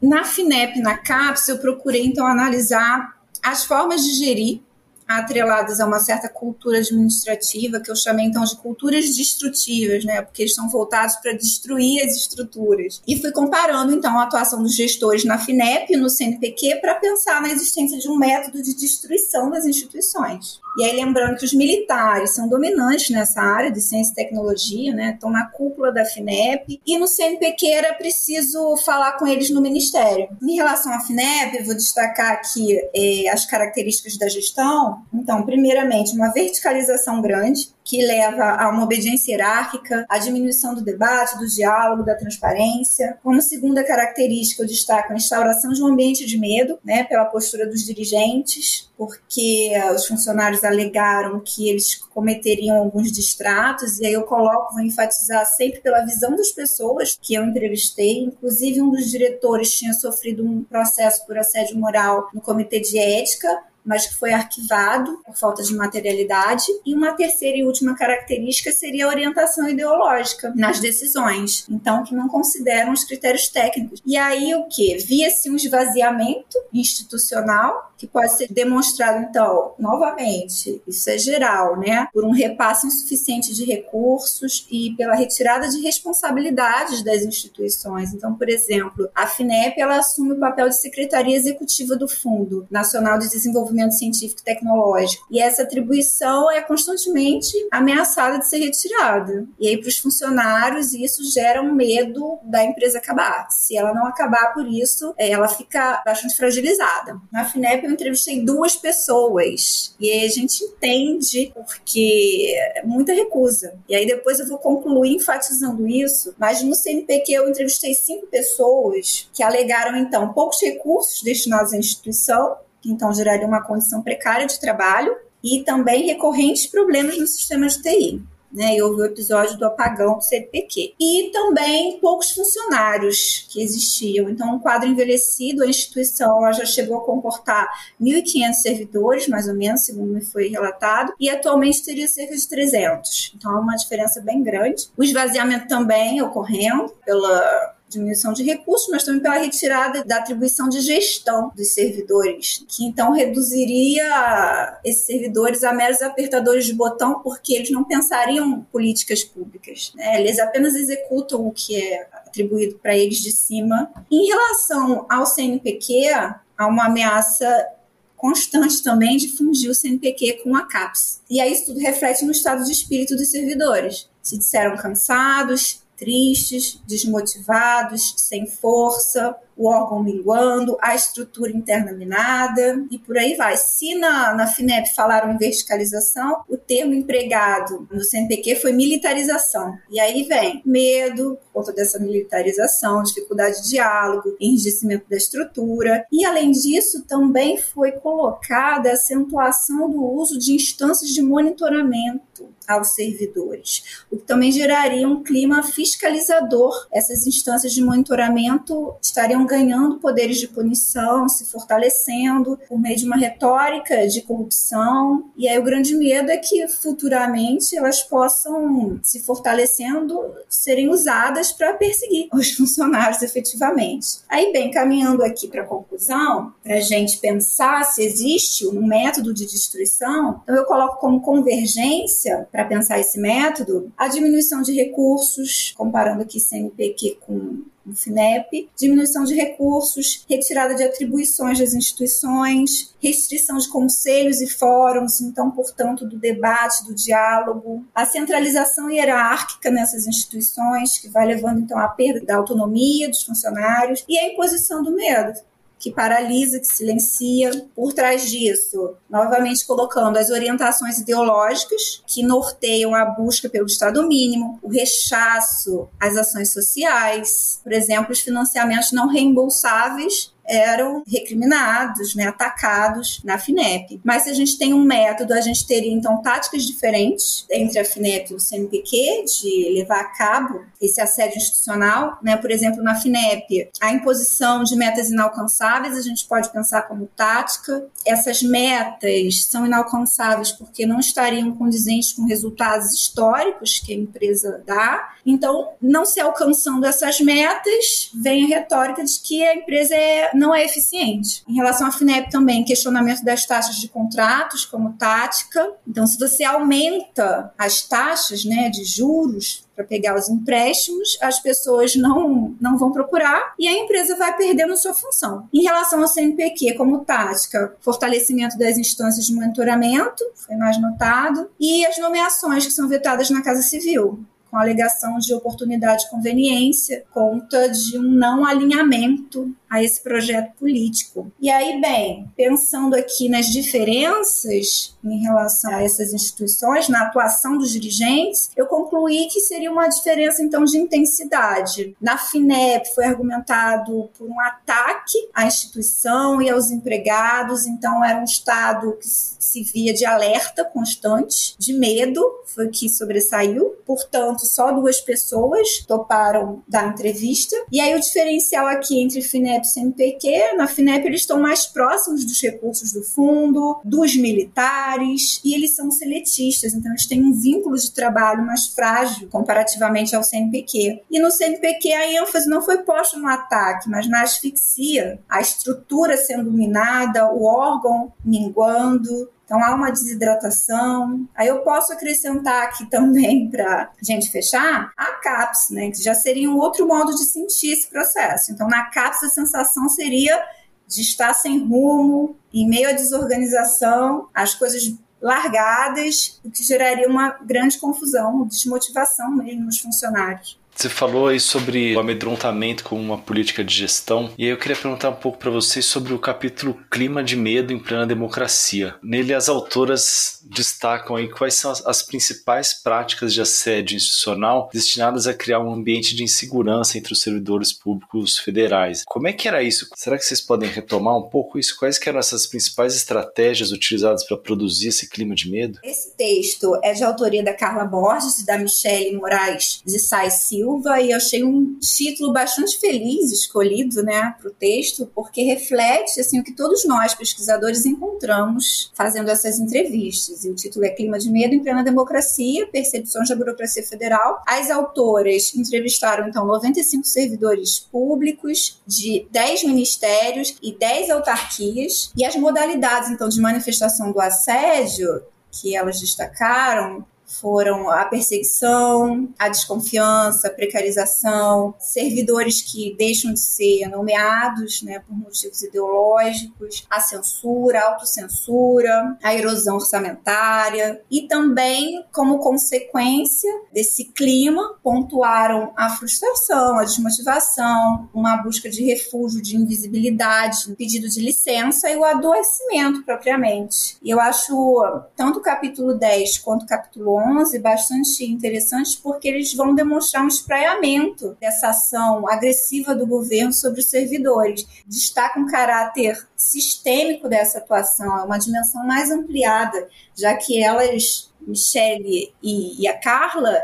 Na FINEP, na CAPES, eu procurei, então, analisar as formas de gerir atreladas a uma certa cultura administrativa, que eu chamei então de culturas destrutivas, né? Porque eles são voltados para destruir as estruturas. E fui comparando então a atuação dos gestores na FINEP e no CNPq para pensar na existência de um método de destruição das instituições. E aí lembrando que os militares são dominantes nessa área de ciência e tecnologia, né? Estão na cúpula da FINEP e no CNPq era preciso falar com eles no ministério. Em relação à FINEP, vou destacar aqui eh, as características da gestão. Então, primeiramente, uma verticalização grande, que leva a uma obediência hierárquica, a diminuição do debate, do diálogo, da transparência. Como segunda característica, eu destaco a instauração de um ambiente de medo, né, pela postura dos dirigentes, porque os funcionários alegaram que eles cometeriam alguns distratos, e aí eu coloco, vou enfatizar sempre pela visão das pessoas que eu entrevistei, inclusive um dos diretores tinha sofrido um processo por assédio moral no comitê de ética, mas que foi arquivado por falta de materialidade. E uma terceira e última característica seria a orientação ideológica nas decisões, então que não consideram os critérios técnicos. E aí o que? Via-se um esvaziamento institucional que pode ser demonstrado então, novamente, isso é geral, né, por um repasse insuficiente de recursos e pela retirada de responsabilidades das instituições. Então, por exemplo, a FINEP ela assume o papel de secretaria executiva do Fundo Nacional de Desenvolvimento desenvolvimento científico e tecnológico. E essa atribuição é constantemente ameaçada de ser retirada. E aí, para os funcionários, isso gera um medo da empresa acabar. Se ela não acabar por isso, é, ela fica bastante fragilizada. Na FINEP, eu entrevistei duas pessoas. E aí a gente entende porque é muita recusa. E aí depois eu vou concluir enfatizando isso. Mas no CNPq eu entrevistei cinco pessoas que alegaram, então, poucos recursos destinados à instituição, que então geraria uma condição precária de trabalho, e também recorrentes problemas no sistema de TI. Né, e houve o episódio do apagão do CPQ. E também poucos funcionários que existiam. Então, um quadro envelhecido, a instituição já chegou a comportar 1.500 servidores, mais ou menos, segundo me foi relatado, e atualmente teria cerca de 300. Então, é uma diferença bem grande. O esvaziamento também ocorrendo pela diminuição de recursos, mas também pela retirada da atribuição de gestão dos servidores, que então reduziria esses servidores a meros apertadores de botão, porque eles não pensariam políticas públicas. Né? Eles apenas executam o que é atribuído para eles de cima. Em relação ao CNPq, há uma ameaça constante também de fundir o CNPq com a CAPES. E aí isso tudo reflete no estado de espírito dos servidores. Se disseram cansados, tristes, desmotivados, sem força, o órgão minguando, a estrutura interna minada e por aí vai. Se na, na FINEP falaram em verticalização, o termo empregado no CNPq foi militarização. E aí vem medo, por conta dessa militarização, dificuldade de diálogo, enrijecimento da estrutura. E além disso, também foi colocada a acentuação do uso de instâncias de monitoramento aos servidores, o que também geraria um clima fiscalizador. Essas instâncias de monitoramento estariam ganhando poderes de punição, se fortalecendo por meio de uma retórica de corrupção. E aí o grande medo é que futuramente elas possam, se fortalecendo, serem usadas para perseguir os funcionários efetivamente. Aí, bem, caminhando aqui para a conclusão, para a gente pensar se existe um método de destruição, então eu coloco como convergência, para pensar esse método, a diminuição de recursos, comparando aqui CNPq com no FINEP, diminuição de recursos, retirada de atribuições das instituições, restrição de conselhos e fóruns, então, portanto, do debate, do diálogo, a centralização hierárquica nessas instituições, que vai levando, então, à perda da autonomia dos funcionários, e a imposição do medo que paralisa, que silencia. Por trás disso, novamente colocando as orientações ideológicas que norteiam a busca pelo Estado mínimo, o rechaço às ações sociais, por exemplo, os financiamentos não reembolsáveis eram recriminados, né, atacados na FINEP. Mas se a gente tem um método, a gente teria então táticas diferentes entre a FINEP e o CNPq de levar a cabo esse assédio institucional, né? Por exemplo, na FINEP, a imposição de metas inalcançáveis a gente pode pensar como tática. Essas metas são inalcançáveis porque não estariam condizentes com resultados históricos que a empresa dá. Então, não se alcançando essas metas, vem a retórica de que a empresa é não é eficiente. Em relação à FINEP também, questionamento das taxas de contratos como tática. Então, se você aumenta as taxas né, de juros para pegar os empréstimos, as pessoas não, não vão procurar e a empresa vai perdendo sua função. Em relação ao CNPq, como tática, fortalecimento das instâncias de monitoramento, foi mais notado, e as nomeações que são vetadas na Casa Civil com alegação de oportunidade de conveniência, conta de um não alinhamento a esse projeto político. E aí, bem, pensando aqui nas diferenças em relação a essas instituições, na atuação dos dirigentes, eu concluí que seria uma diferença então de intensidade. Na FINEP foi argumentado por um ataque à instituição e aos empregados, então era um estado que se via de alerta constante, de medo, foi o que sobressaiu. Portanto, só duas pessoas toparam dar entrevista. E aí o diferencial aqui entre FINEP e CNPq, na FINEP eles estão mais próximos dos recursos do fundo, dos militares, e eles são seletistas, então eles têm um vínculo de trabalho mais frágil comparativamente ao CNPq. E no CNPq a ênfase não foi posta no ataque, mas na asfixia, a estrutura sendo minada, o órgão minguando, então há uma desidratação. Aí eu posso acrescentar aqui também, para gente fechar, a CAPS, né, que já seria um outro modo de sentir esse processo. Então na CAPS a sensação seria de estar sem rumo, em meio à desorganização, as coisas largadas, o que geraria uma grande confusão, desmotivação mesmo nos funcionários. Você falou aí sobre o amedrontamento como uma política de gestão, e aí eu queria perguntar um pouco para vocês sobre o capítulo Clima de Medo em Plena Democracia. Nele, as autoras destacam aí quais são as, as principais práticas de assédio institucional destinadas a criar um ambiente de insegurança entre os servidores públicos federais. Como é que era isso? Será que vocês podem retomar um pouco isso? Quais eram essas principais estratégias utilizadas para produzir esse clima de medo? Esse texto é de autoria da Carla Borges e da Michele Moraes de Sais Silva e achei um título bastante feliz escolhido, né, para o texto, porque reflete assim o que todos nós pesquisadores encontramos fazendo essas entrevistas. E o título é Clima de Medo em Plena Democracia: Percepções da Burocracia Federal. As autoras entrevistaram então 95 servidores públicos de 10 ministérios e 10 autarquias e as modalidades então de manifestação do assédio que elas destacaram foram a perseguição, a desconfiança, a precarização, servidores que deixam de ser nomeados né, por motivos ideológicos, a censura, a autocensura, a erosão orçamentária e também, como consequência desse clima, pontuaram a frustração, a desmotivação, uma busca de refúgio, de invisibilidade, pedido de licença e o adoecimento propriamente. E eu acho tanto o capítulo 10 quanto o capítulo 11 bastante interessantes porque eles vão demonstrar um espraiamento dessa ação agressiva do governo sobre os servidores. Destaca um caráter sistêmico dessa atuação, é uma dimensão mais ampliada, já que elas, Michele e, e a Carla,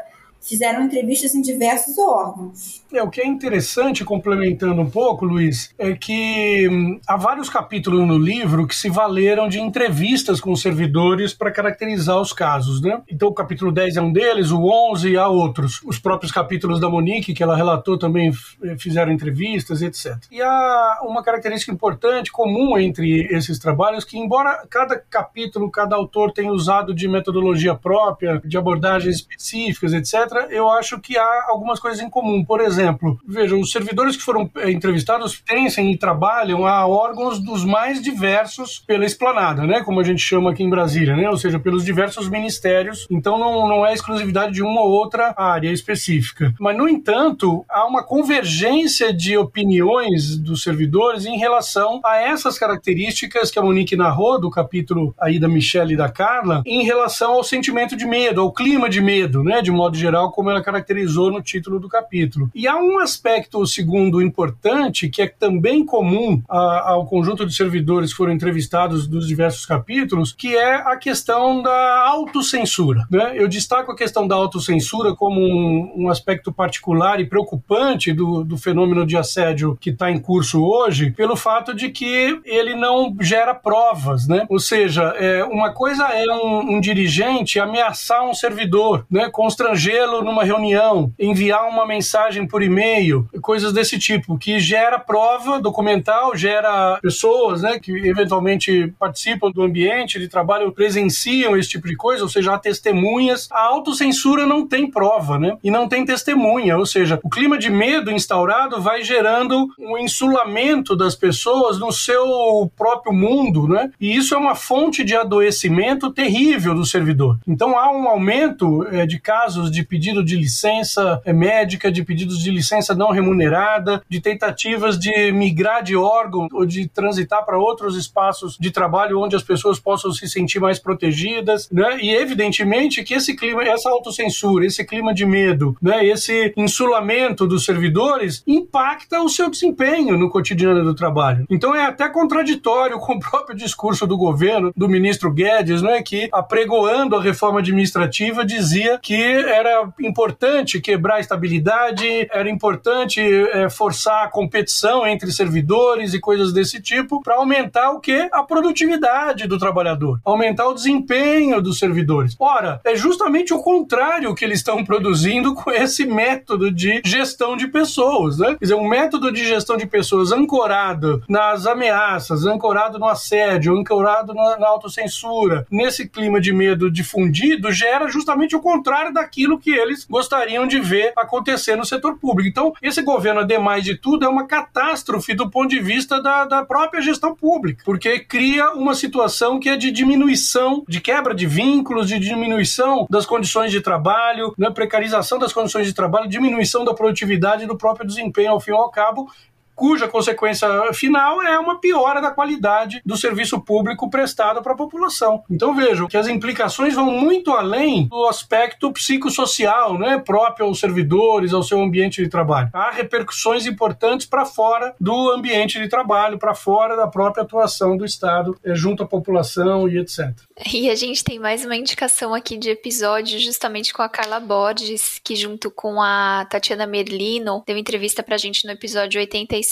fizeram entrevistas em diversos órgãos. É, o que é interessante, complementando um pouco, Luiz, é que hum, há vários capítulos no livro que se valeram de entrevistas com servidores para caracterizar os casos, né? Então o capítulo 10 é um deles, o 11 há outros. Os próprios capítulos da Monique, que ela relatou, também eh, fizeram entrevistas, etc. E há uma característica importante, comum entre esses trabalhos, que embora cada capítulo, cada autor tenha usado de metodologia própria, de abordagens específicas, etc., eu acho que há algumas coisas em comum. Por exemplo, veja, os servidores que foram eh, entrevistados pensam e trabalham a órgãos dos mais diversos pela esplanada, né? Como a gente chama aqui em Brasília, né? Ou seja, pelos diversos ministérios. Então não, não é exclusividade de uma ou outra área específica. Mas, no entanto, há uma convergência de opiniões dos servidores em relação a essas características que a Monique narrou do capítulo aí da Michelle e da Carla, em relação ao sentimento de medo, ao clima de medo, né? De modo geral como ela caracterizou no título do capítulo. E há um aspecto, segundo, importante, que é também comum a, ao conjunto de servidores que foram entrevistados dos diversos capítulos, que é a questão da autocensura. Né? Eu destaco a questão da autocensura como um, um aspecto particular e preocupante do, do fenômeno de assédio que está em curso hoje, pelo fato de que ele não gera provas, né? Ou seja, é, uma coisa é um, um dirigente ameaçar um servidor, né, constranger vê-lo numa reunião, enviar uma mensagem por e-mail, coisas desse tipo, que gera prova documental, gera pessoas né, que eventualmente participam do ambiente de trabalho, presenciam esse tipo de coisa, ou seja, há testemunhas. A autocensura não tem prova, né? E não tem testemunha, ou seja, o clima de medo instaurado vai gerando um insulamento das pessoas no seu próprio mundo, né? E isso é uma fonte de adoecimento terrível do servidor. Então há um aumento é, de casos de pedido de licença é, médica, de pedidos de licença não remunerada, de tentativas de migrar de órgão ou de transitar para outros espaços de trabalho onde as pessoas possam se sentir mais protegidas, né? E evidentemente que esse clima, essa autocensura, esse clima de medo, né? Esse insulamento dos servidores impacta o seu desempenho no cotidiano do trabalho. Então é até contraditório com o próprio discurso do governo, do ministro Guedes, né? Que apregoando a reforma administrativa dizia que era importante quebrar a estabilidade, era importante é, forçar a competição entre servidores e coisas desse tipo para aumentar o que? A produtividade do trabalhador, aumentar o desempenho dos servidores. Ora, é justamente o contrário que eles estão produzindo com esse método de gestão de pessoas, né? Quer dizer, um método de gestão de pessoas ancorado nas ameaças, ancorado no assédio, ancorado na, na autocensura, nesse clima de medo difundido, gera justamente o contrário daquilo que eles gostariam de ver acontecer no setor público. Então, esse governo, ademais de tudo, é uma catástrofe do ponto de vista da, da própria gestão pública, porque cria uma situação que é de diminuição, de quebra de vínculos, de diminuição das condições de trabalho, né, precarização das condições de trabalho, diminuição da produtividade e do próprio desempenho ao fim e ao cabo, cuja consequência final é uma piora da qualidade do serviço público prestado para a população. Então vejo que as implicações vão muito além do aspecto psicossocial, né, próprio aos servidores, ao seu ambiente de trabalho. Há repercussões importantes para fora do ambiente de trabalho, para fora da própria atuação do Estado eh, junto à população e etc. E a gente tem mais uma indicação aqui de episódio justamente com a Carla Borges, que junto com a Tatiana Merlino deu entrevista pra gente no episódio 86,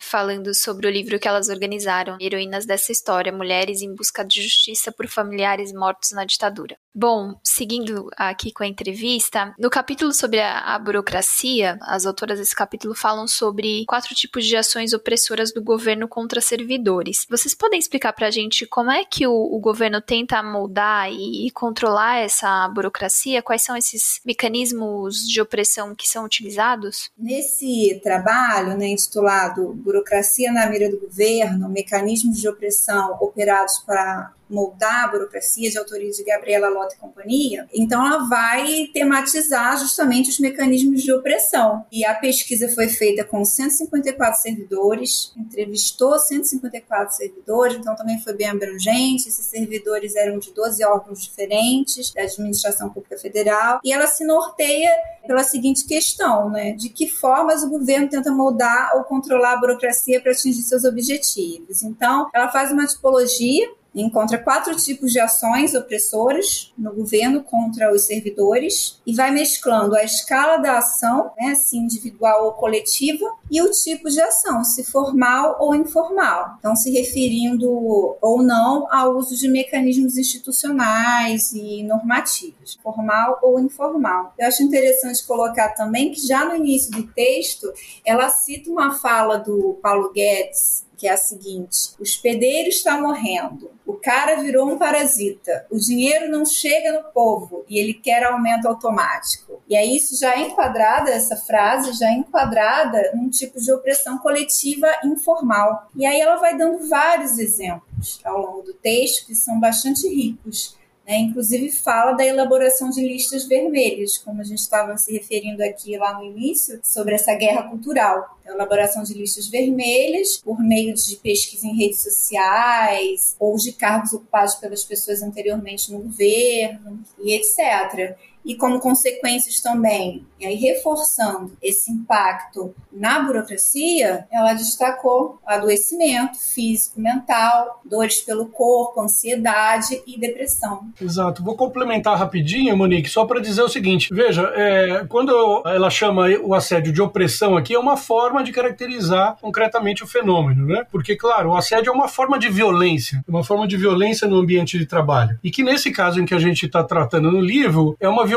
falando sobre o livro que elas organizaram, Heroínas dessa História, Mulheres em Busca de Justiça por Familiares Mortos na Ditadura. Bom, seguindo aqui com a entrevista, no capítulo sobre a, a, burocracia, as autoras desse capítulo falam sobre quatro tipos de ações opressoras do governo contra servidores. Vocês podem explicar para a gente como é que o, o governo tenta moldar e, e, controlar essa burocracia? Quais são esses mecanismos de opressão que são utilizados? Nesse trabalho, né, intitulado Burocracia na Mira do Governo, Mecanismos de Opressão Operados para moldar a burocracia de autoria de Gabriela Lota e companhia, então ela vai tematizar justamente os mecanismos de opressão. E a pesquisa foi feita com 154 servidores, entrevistou 154 servidores, então também foi bem abrangente. Esses servidores eram de 12 órgãos diferentes da administração pública federal, e ela se norteia pela seguinte questão, né? De que formas o governo tenta moldar ou controlar a burocracia para atingir seus objetivos. Então, ela faz uma tipologia encontra quatro tipos de ações opressoras no governo contra os servidores e vai mesclando a escala da ação, né, se individual ou coletiva, e o tipo de ação, se formal ou informal. Então, se referindo ou não ao uso de mecanismos institucionais e normativos, formal ou informal. Eu acho interessante colocar também que já no início do texto ela cita uma fala do Paulo Guedes que é a seguinte: o hospedeiro está morrendo, o cara virou um parasita, o dinheiro não chega no povo e ele quer aumento automático. E é isso já é enquadrada, essa frase já é enquadrada num tipo de opressão coletiva informal. E aí ela vai dando vários exemplos ao longo do texto que são bastante ricos. Né? Inclusive fala da elaboração de listas vermelhas, como a gente estava se referindo aqui lá no início, sobre essa guerra cultural. A elaboração de listas vermelhas por meio de pesquisa em redes sociais ou de cargos ocupados pelas pessoas anteriormente no governo e etc e como consequências também, e aí reforçando esse impacto na burocracia, ela destacou adoecimento físico, mental, dores pelo corpo, ansiedade e depressão. Exato. Vou complementar rapidinho, Monique, só para dizer o seguinte: veja, é, quando ela chama o assédio de opressão aqui, é uma forma de caracterizar concretamente o fenômeno, né? Porque, claro, o assédio é uma forma de violência, uma forma de violência no ambiente de trabalho. E que nesse caso em que a gente está tratando no livro, é uma violência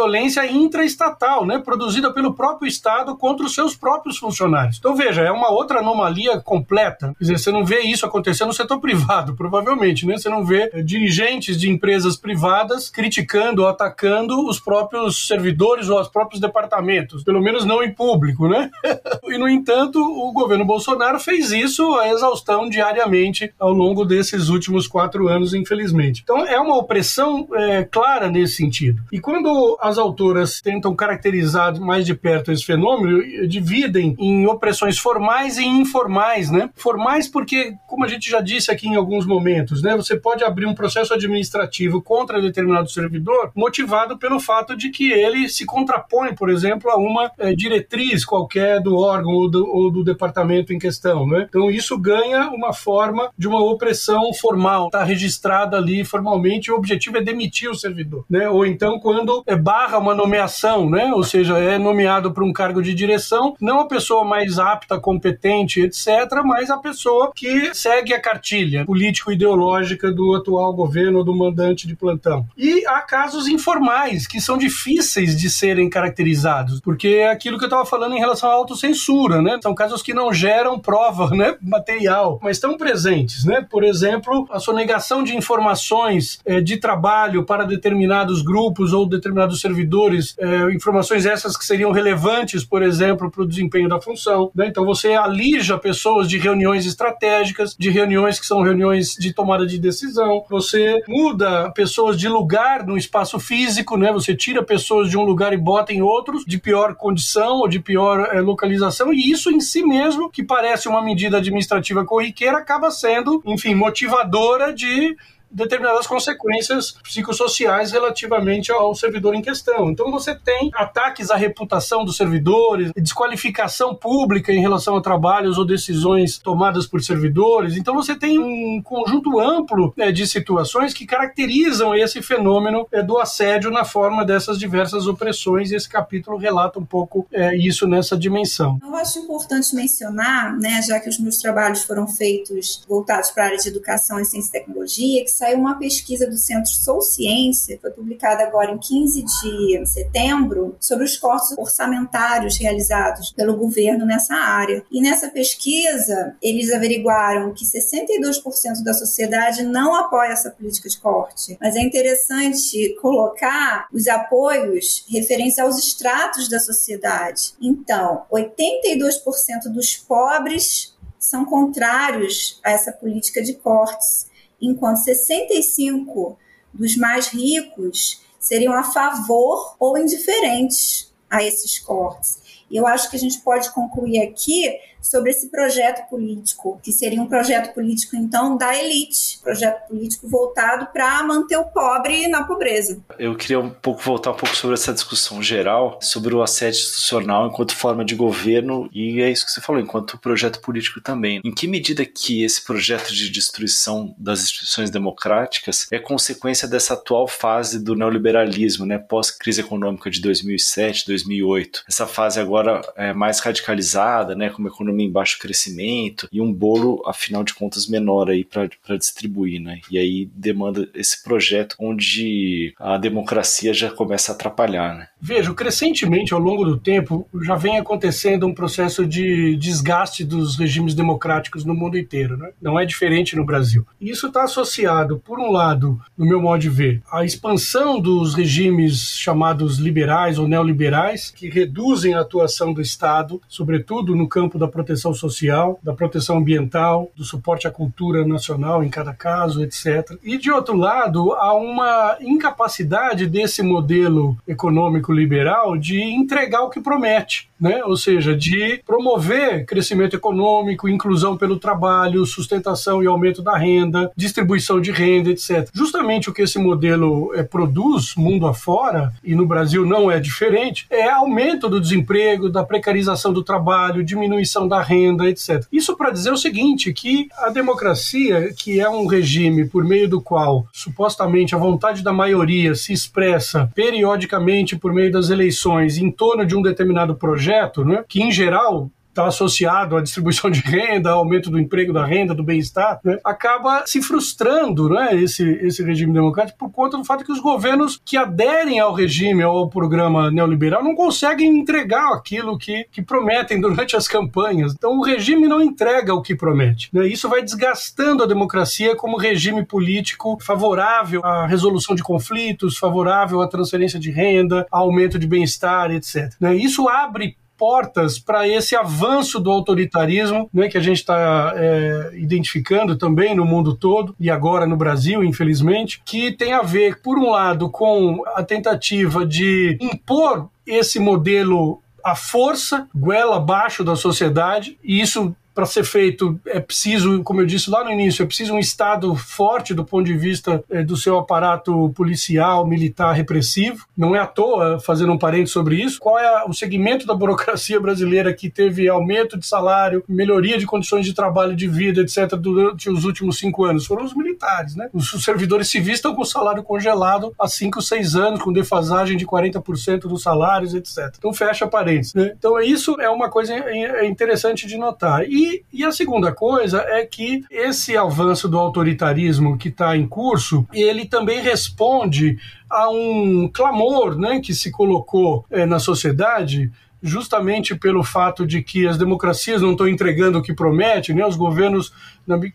intraestatal, né? Produzida pelo próprio Estado contra os seus próprios funcionários. Então, veja, é uma outra anomalia completa. Quer dizer, você não vê isso acontecendo no setor privado, provavelmente, né? Você não vê eh, dirigentes de empresas privadas criticando ou atacando os próprios servidores ou os próprios departamentos, pelo menos não em público, né? e, no entanto, o governo Bolsonaro fez isso a exaustão diariamente ao longo desses últimos quatro anos, infelizmente. Então, é uma opressão é, clara nesse sentido. E quando as autoras tentam caracterizar mais de perto esse fenômeno, dividem em opressões formais e informais, né? Formais porque, como a gente já disse aqui em alguns momentos, né? Você pode abrir um processo administrativo contra determinado servidor motivado pelo fato de que ele se contrapõe, por exemplo, a uma é, diretriz qualquer do órgão ou do, ou do, departamento em questão, né? Então isso ganha uma forma de uma opressão formal, está registrada ali formalmente, e o objetivo é demitir o servidor, né? Ou então quando é barra uma nomeação, né? Ou seja, é nomeado para um cargo de direção, não a pessoa mais apta, competente, etc., mas a pessoa que segue a cartilha político-ideológica do atual governo ou do mandante de plantão. E há casos informais que são difíceis de serem caracterizados, porque é aquilo que eu estava falando em relação à autocensura, né? São casos que não geram prova, né, material, mas estão presentes, né? Por exemplo, a sonegação de informações é, de trabalho para determinados grupos ou determinados servidores, é, informações essas que seriam relevantes, por exemplo, para o desempenho da função. Né? Então você alija pessoas de reuniões estratégicas, de reuniões que são reuniões de tomada de decisão. Você muda pessoas de lugar no espaço físico, né? Você tira pessoas de um lugar e bota em outros de pior condição ou de pior é, localização e isso em si mesmo, que parece uma medida administrativa corriqueira, acaba sendo, enfim, motivadora de determinadas consequências psicossociais relativamente ao servidor em questão. Então você tem ataques à reputação dos servidores, desqualificação pública em relação a trabalhos ou decisões tomadas por servidores. Então você tem um conjunto amplo né, de situações que caracterizam esse fenômeno é, do assédio na forma dessas diversas opressões e esse capítulo relata um pouco é, isso nessa dimensão. Eu acho importante mencionar, né, já que os meus trabalhos foram feitos voltados para a área de educação e ciência e tecnologia, que saiu uma pesquisa do Centro Sou Ciência, foi publicada agora em 15 de setembro, sobre os cortes orçamentários realizados pelo governo nessa área. E nessa pesquisa, eles averiguaram que 62% da sociedade não apoia essa política de corte. Mas é interessante colocar os apoios referentes aos estratos da sociedade. Então, 82% dos pobres são contrários a essa política de cortes enquanto 65 dos mais ricos seriam a favor ou indiferentes a esses cortes. E eu acho que a gente pode concluir aqui sobre esse projeto político, que seria um projeto político, então, da elite, projeto político voltado para manter o pobre na pobreza. Eu queria um pouco voltar um pouco sobre essa discussão geral, sobre o assédio institucional enquanto forma de governo, e é isso que você falou, enquanto projeto político também. Em que medida que esse projeto de destruição das instituições democráticas é consequência dessa atual fase do neoliberalismo, né, pós-crise econômica de 2007, 2008? Essa fase agora é mais radicalizada, né, com uma economia economia em baixo crescimento e um bolo, afinal de contas, menor aí para distribuir, né? E aí demanda esse projeto onde a democracia já começa a atrapalhar, né? Veja, crescentemente ao longo do tempo já vem acontecendo um processo de desgaste dos regimes democráticos no mundo inteiro, né? Não é diferente no Brasil. E isso está associado, por um lado, no meu modo de ver, à expansão dos regimes chamados liberais ou neoliberais, que reduzem a atuação do Estado, sobretudo no campo da proteção social, da proteção ambiental, do suporte à cultura nacional em cada caso, etc. E de outro lado, há uma incapacidade desse modelo econômico liberal de entregar o que promete, né? Ou seja, de promover crescimento econômico, inclusão pelo trabalho, sustentação e aumento da renda, distribuição de renda, etc. Justamente o que esse modelo é, produz mundo afora, e no Brasil não é diferente, é aumento do desemprego, da precarização do trabalho, diminuição da renda, etc. Isso para dizer o seguinte, que a democracia, que é um regime por meio do qual supostamente a vontade da maioria se expressa periodicamente por meio das eleições em torno de um determinado projeto, né, que em geral está associado à distribuição de renda, aumento do emprego, da renda, do bem-estar, né, acaba se frustrando né, esse, esse regime democrático por conta do fato que os governos que aderem ao regime, ao programa neoliberal, não conseguem entregar aquilo que, que prometem durante as campanhas. Então o regime não entrega o que promete. Né? Isso vai desgastando a democracia como regime político favorável à resolução de conflitos, favorável à transferência de renda, aumento de bem-estar, etc. Né? Isso abre portas para esse avanço do autoritarismo, né, que a gente está é, identificando também no mundo todo e agora no Brasil, infelizmente, que tem a ver, por um lado, com a tentativa de impor esse modelo à força, goela abaixo da sociedade, e isso para ser feito é preciso, como eu disse lá no início, é preciso um Estado forte do ponto de vista é, do seu aparato policial, militar, repressivo. Não é à toa, fazendo um parênteses sobre isso, qual é o segmento da burocracia brasileira que teve aumento de salário, melhoria de condições de trabalho, de vida, etc., durante os últimos cinco anos? Foram os militares, né? Os servidores civis estão com o salário congelado há cinco, seis anos, com defasagem de 40% dos salários, etc. Então, fecha parênteses. Né? Então, isso é uma coisa é, é interessante de notar. E e, a segunda coisa é que esse avanço do autoritarismo que está em curso, ele também responde a um clamor né, que se colocou é, na sociedade justamente pelo fato de que as democracias não estão entregando o que prometem, né? os governos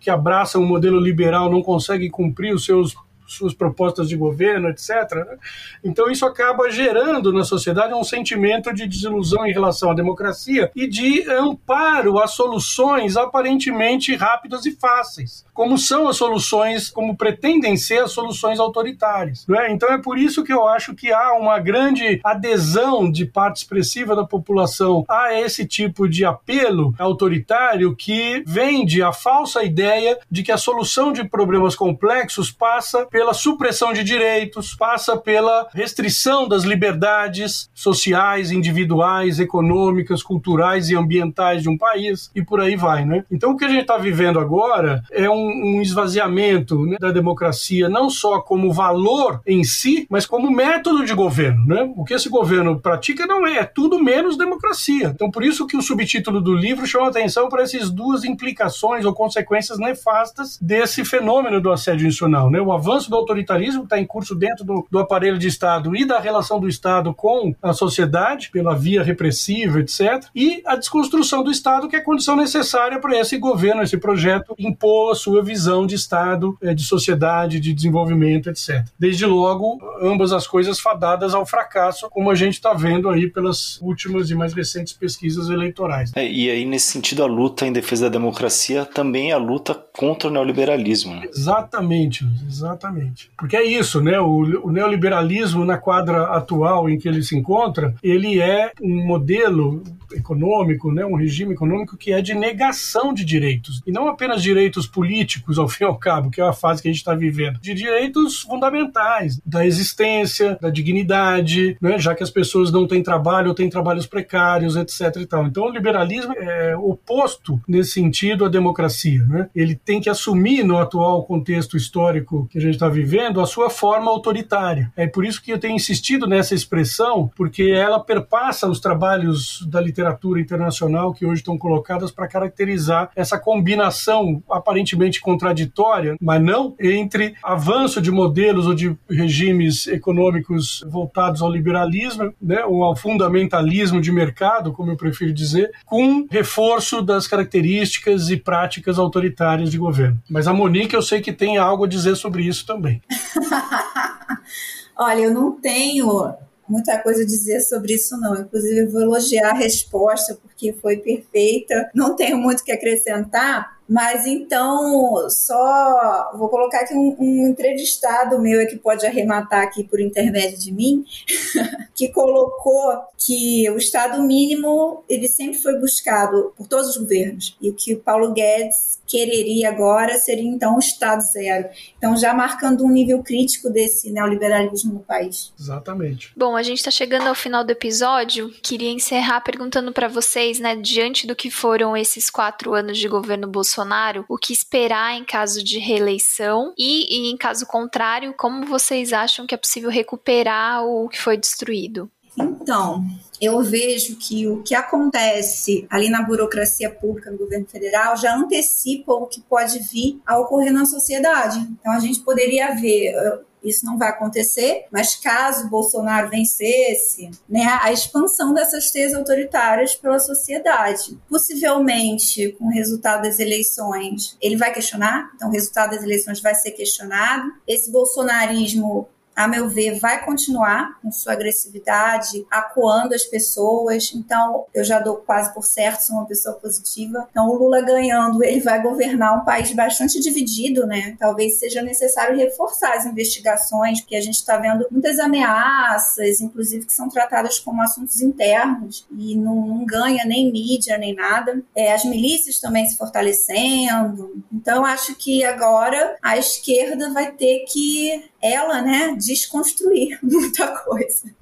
que abraçam o modelo liberal não conseguem cumprir os seus suas propostas de governo, etc. Né? Então isso acaba gerando na sociedade um sentimento de desilusão em relação à democracia e de amparo a soluções aparentemente rápidas e fáceis, como são as soluções, como pretendem ser as soluções autoritárias. Né? Então é por isso que eu acho que há uma grande adesão de parte expressiva da população a esse tipo de apelo autoritário que vende a falsa ideia de que a solução de problemas complexos passa pela pela supressão de direitos, passa pela restrição das liberdades sociais, individuais, econômicas, culturais e ambientais de um país e por aí vai, né? Então o que a gente está vivendo agora é um, um esvaziamento né, da democracia não só como valor em si, mas como método de governo, né? O que esse governo pratica não é, é tudo menos democracia. Então por isso que o subtítulo do livro chama atenção para essas duas implicações ou consequências nefastas desse fenômeno do assédio institucional, né? O avanço do autoritarismo está em curso dentro do, do aparelho de Estado e da relação do Estado com a sociedade, pela via repressiva, etc. E a desconstrução do Estado, que é condição necessária para esse governo, esse projeto, impor a sua visão de Estado, eh, de sociedade, de desenvolvimento, etc. Desde logo, ambas as coisas fadadas ao fracasso, como a gente está vendo aí pelas últimas e mais recentes pesquisas eleitorais. É, e aí, nesse sentido, a luta em defesa da democracia também é a luta contra o neoliberalismo. Né? Exatamente, exatamente. Exatamente. Porque é isso, né? O, o, neoliberalismo, na quadra atual em que ele se encontra, ele é um modelo econômico, né? um regime econômico que é de negação de direitos. E não apenas direitos políticos, ao fim e ao cabo, que é a fase que a gente está vivendo, de direitos fundamentais, da existência, da dignidade, né? já que as pessoas não têm trabalho ou têm trabalhos precários, etc. E tal. Então, o liberalismo é oposto, nesse sentido, à democracia. Né? Ele tem que assumir, no atual contexto histórico que a gente está vivendo a sua forma autoritária. É por isso que eu tenho insistido nessa expressão, porque ela perpassa os trabalhos da literatura internacional que hoje estão colocadas para caracterizar essa combinação aparentemente contraditória, mas não entre avanço de modelos ou de regimes econômicos voltados ao liberalismo, né, ou ao fundamentalismo de mercado, como eu prefiro dizer, com reforço das características e práticas autoritárias de governo. Mas a Monique eu sei que tem algo a dizer sobre isso também. Olha, eu não tenho muita coisa a dizer sobre isso, não. Inclusive, vou elogiar a resposta, porque foi perfeita. Não tenho muito o que acrescentar, mas então, só vou colocar aqui um, um entrevistado meu é que pode arrematar aqui por intermédio de mim, que colocou que o Estado mínimo ele sempre foi buscado por todos os governos e o que o Paulo Guedes quereria agora seria então o Estado zero. Então, já marcando um nível crítico desse neoliberalismo no país. Exatamente. Bom, a gente está chegando ao final do episódio. Queria encerrar perguntando para vocês, né, diante do que foram esses quatro anos de governo Bolsonaro, o que esperar em caso de reeleição e, e em caso contrário, como vocês acham que é possível recuperar o que foi destruído? Então, eu vejo que o que acontece ali na burocracia pública no governo federal já antecipa o que pode vir a ocorrer na sociedade. Então a gente poderia ver isso não vai acontecer, mas caso Bolsonaro vencesse, né, a expansão dessas teias autoritárias pela sociedade. Possivelmente, com o resultado das eleições, ele vai questionar, então o resultado das eleições vai ser questionado. Esse bolsonarismo a meu ver, vai continuar com sua agressividade, acuando as pessoas. Então, eu já dou quase por certo, sou uma pessoa positiva. Então, o Lula ganhando, ele vai governar um país bastante dividido, né? Talvez seja necessário reforçar as investigações, porque a gente está vendo muitas ameaças, inclusive que são tratadas como assuntos internos e não, não ganha nem mídia nem nada. É, as milícias também se fortalecendo. Então, acho que agora a esquerda vai ter que ela, né, desconstruir muita coisa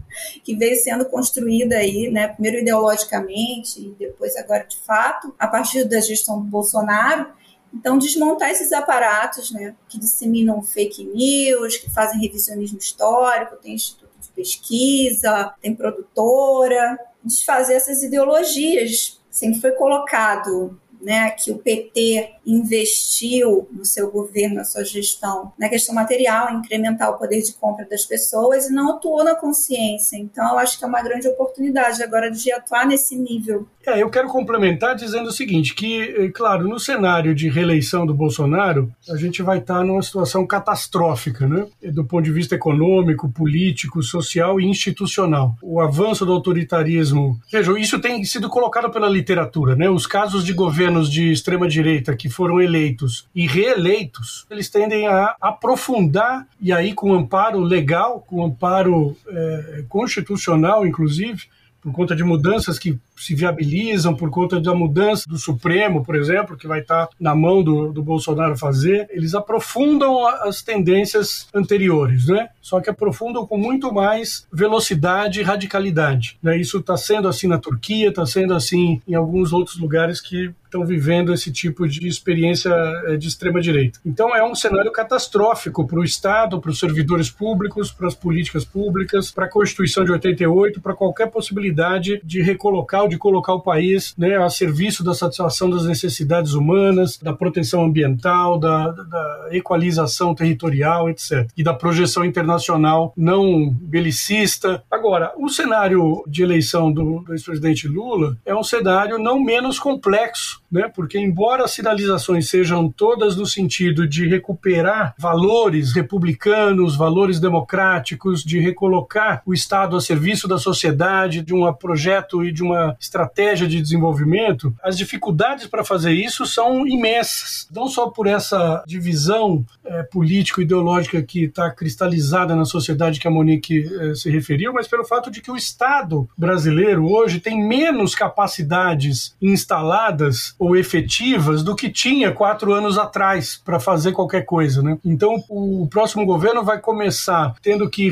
que veio sendo construída aí, né, primeiro ideologicamente e depois agora de fato, a partir da gestão do Bolsonaro. Então, desmontar esses aparatos, né, que disseminam fake news, que fazem revisionismo histórico, tem instituto de pesquisa, tem produtora, desfazer essas ideologias. Sempre foi colocado né, que o PT investiu no seu governo, na sua gestão, na questão material, incrementar o poder de compra das pessoas e não atuou na consciência. Então, eu acho que é uma grande oportunidade agora de atuar nesse nível. É, eu quero complementar dizendo o seguinte, que, eh, claro, no cenário de reeleição do Bolsonaro, a gente vai estar numa situação catastrófica, né? Do ponto de vista econômico, político, social e institucional. O avanço do autoritarismo... Vejam, isso tem sido colocado pela literatura, né? Os casos de governos de extrema-direita que foram eleitos e reeleitos, eles tendem a aprofundar, e aí com amparo legal, com amparo é, constitucional, inclusive, por conta de mudanças que se viabilizam por conta da mudança do Supremo, por exemplo, que vai estar na mão do, do Bolsonaro fazer, eles aprofundam as tendências anteriores, né? Só que aprofundam com muito mais velocidade e radicalidade. Né? Isso está sendo assim na Turquia, está sendo assim em alguns outros lugares que estão vivendo esse tipo de experiência eh, de extrema direita. Então é um cenário catastrófico para o Estado, para os servidores públicos, para as políticas públicas, para a Constituição de 88, para qualquer possibilidade de recolocar de colocar o país né, a serviço da satisfação das necessidades humanas, da proteção ambiental, da, da equalização territorial, etc. E da projeção internacional não belicista. Agora, o cenário de eleição do, do ex-presidente Lula é um cenário não menos complexo, né? porque, embora as sinalizações sejam todas no sentido de recuperar valores republicanos, valores democráticos, de recolocar o Estado a serviço da sociedade, de um projeto e de uma estratégia de desenvolvimento, as dificuldades para fazer isso são imensas. Não só por essa divisão é, político-ideológica que está cristalizada na sociedade que a Monique é, se referiu, mas pelo fato de que o Estado brasileiro hoje tem menos capacidades instaladas ou efetivas do que tinha quatro anos atrás para fazer qualquer coisa. Né? Então, o próximo governo vai começar tendo que